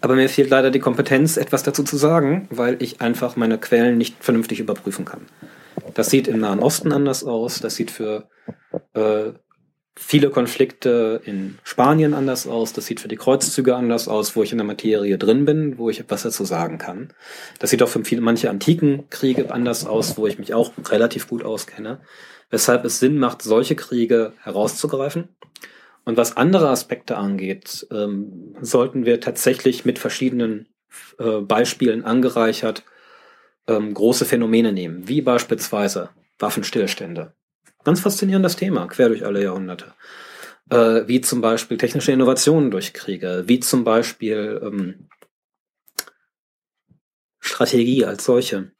aber mir fehlt leider die Kompetenz, etwas dazu zu sagen, weil ich einfach meine Quellen nicht vernünftig überprüfen kann. Das sieht im Nahen Osten anders aus. Das sieht für äh, viele Konflikte in Spanien anders aus. Das sieht für die Kreuzzüge anders aus, wo ich in der Materie drin bin, wo ich etwas dazu sagen kann. Das sieht auch für viele, manche antiken Kriege anders aus, wo ich mich auch relativ gut auskenne. Weshalb es Sinn macht, solche Kriege herauszugreifen und was andere Aspekte angeht, ähm, sollten wir tatsächlich mit verschiedenen äh, Beispielen angereichert ähm, große Phänomene nehmen, wie beispielsweise Waffenstillstände. Ganz faszinierendes Thema, quer durch alle Jahrhunderte. Äh, wie zum Beispiel technische Innovationen durch Kriege, wie zum Beispiel ähm, Strategie als solche,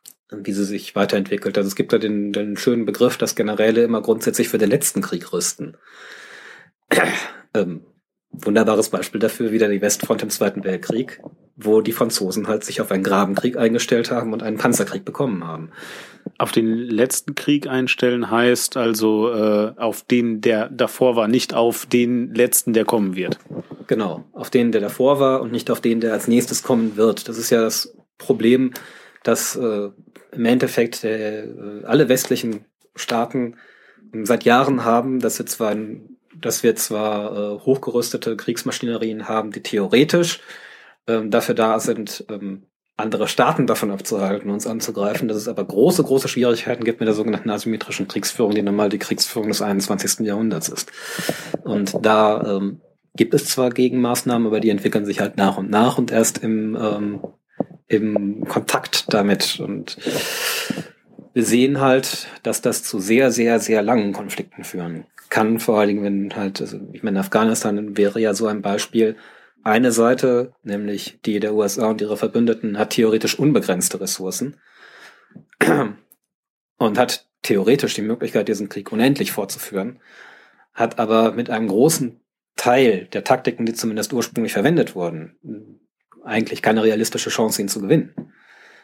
wie sie sich weiterentwickelt. Also es gibt da den, den schönen Begriff, dass Generäle immer grundsätzlich für den letzten Krieg rüsten. Ähm, wunderbares Beispiel dafür wieder die Westfront im Zweiten Weltkrieg, wo die Franzosen halt sich auf einen Grabenkrieg eingestellt haben und einen Panzerkrieg bekommen haben. Auf den letzten Krieg einstellen heißt also äh, auf den, der davor war, nicht auf den letzten, der kommen wird. Genau, auf den, der davor war und nicht auf den, der als nächstes kommen wird. Das ist ja das Problem, dass äh, im Endeffekt äh, alle westlichen Staaten seit Jahren haben, dass sie zwar dass wir zwar äh, hochgerüstete Kriegsmaschinerien haben, die theoretisch ähm, dafür da sind, ähm, andere Staaten davon abzuhalten, uns anzugreifen, dass es aber große, große Schwierigkeiten gibt mit der sogenannten asymmetrischen Kriegsführung, die normal die Kriegsführung des 21. Jahrhunderts ist. Und da ähm, gibt es zwar Gegenmaßnahmen, aber die entwickeln sich halt nach und nach und erst im, ähm, im Kontakt damit. Und wir sehen halt, dass das zu sehr, sehr, sehr langen Konflikten führen kann, vor allen Dingen, wenn halt, also ich meine, Afghanistan wäre ja so ein Beispiel. Eine Seite, nämlich die der USA und ihre Verbündeten, hat theoretisch unbegrenzte Ressourcen und hat theoretisch die Möglichkeit, diesen Krieg unendlich fortzuführen, hat aber mit einem großen Teil der Taktiken, die zumindest ursprünglich verwendet wurden, eigentlich keine realistische Chance, ihn zu gewinnen.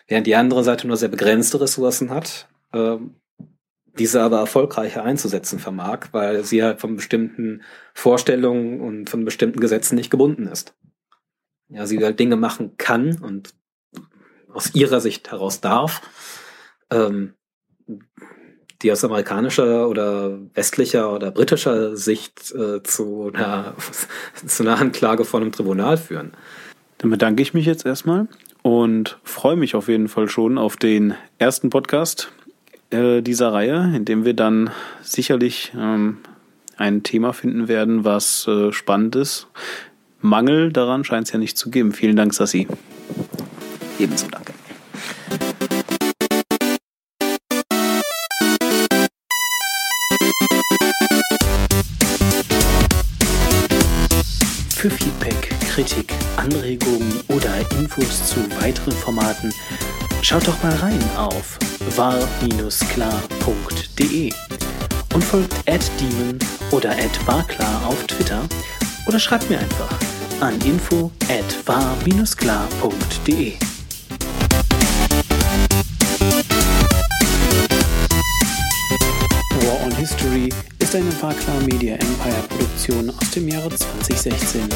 Während die andere Seite nur sehr begrenzte Ressourcen hat, ähm, diese aber erfolgreicher einzusetzen vermag, weil sie halt von bestimmten Vorstellungen und von bestimmten Gesetzen nicht gebunden ist. Ja, sie halt Dinge machen kann und aus ihrer Sicht heraus darf, ähm, die aus amerikanischer oder westlicher oder britischer Sicht äh, zu, einer, zu einer Anklage vor einem Tribunal führen. Dann bedanke ich mich jetzt erstmal und freue mich auf jeden Fall schon auf den ersten Podcast äh, dieser Reihe, in dem wir dann sicherlich ähm, ein Thema finden werden, was äh, spannend ist. Mangel daran scheint es ja nicht zu geben. Vielen Dank, Sassi. Ebenso danke. Für Feedback, Kritik, Anregungen oder Infos zu weiteren Formaten schaut doch mal rein auf war-klar.de und folgt @demon oder @warklar auf Twitter oder schreibt mir einfach an info war-klar.de. War on History ist eine Warklar Media Empire Produktion aus dem Jahre 2016.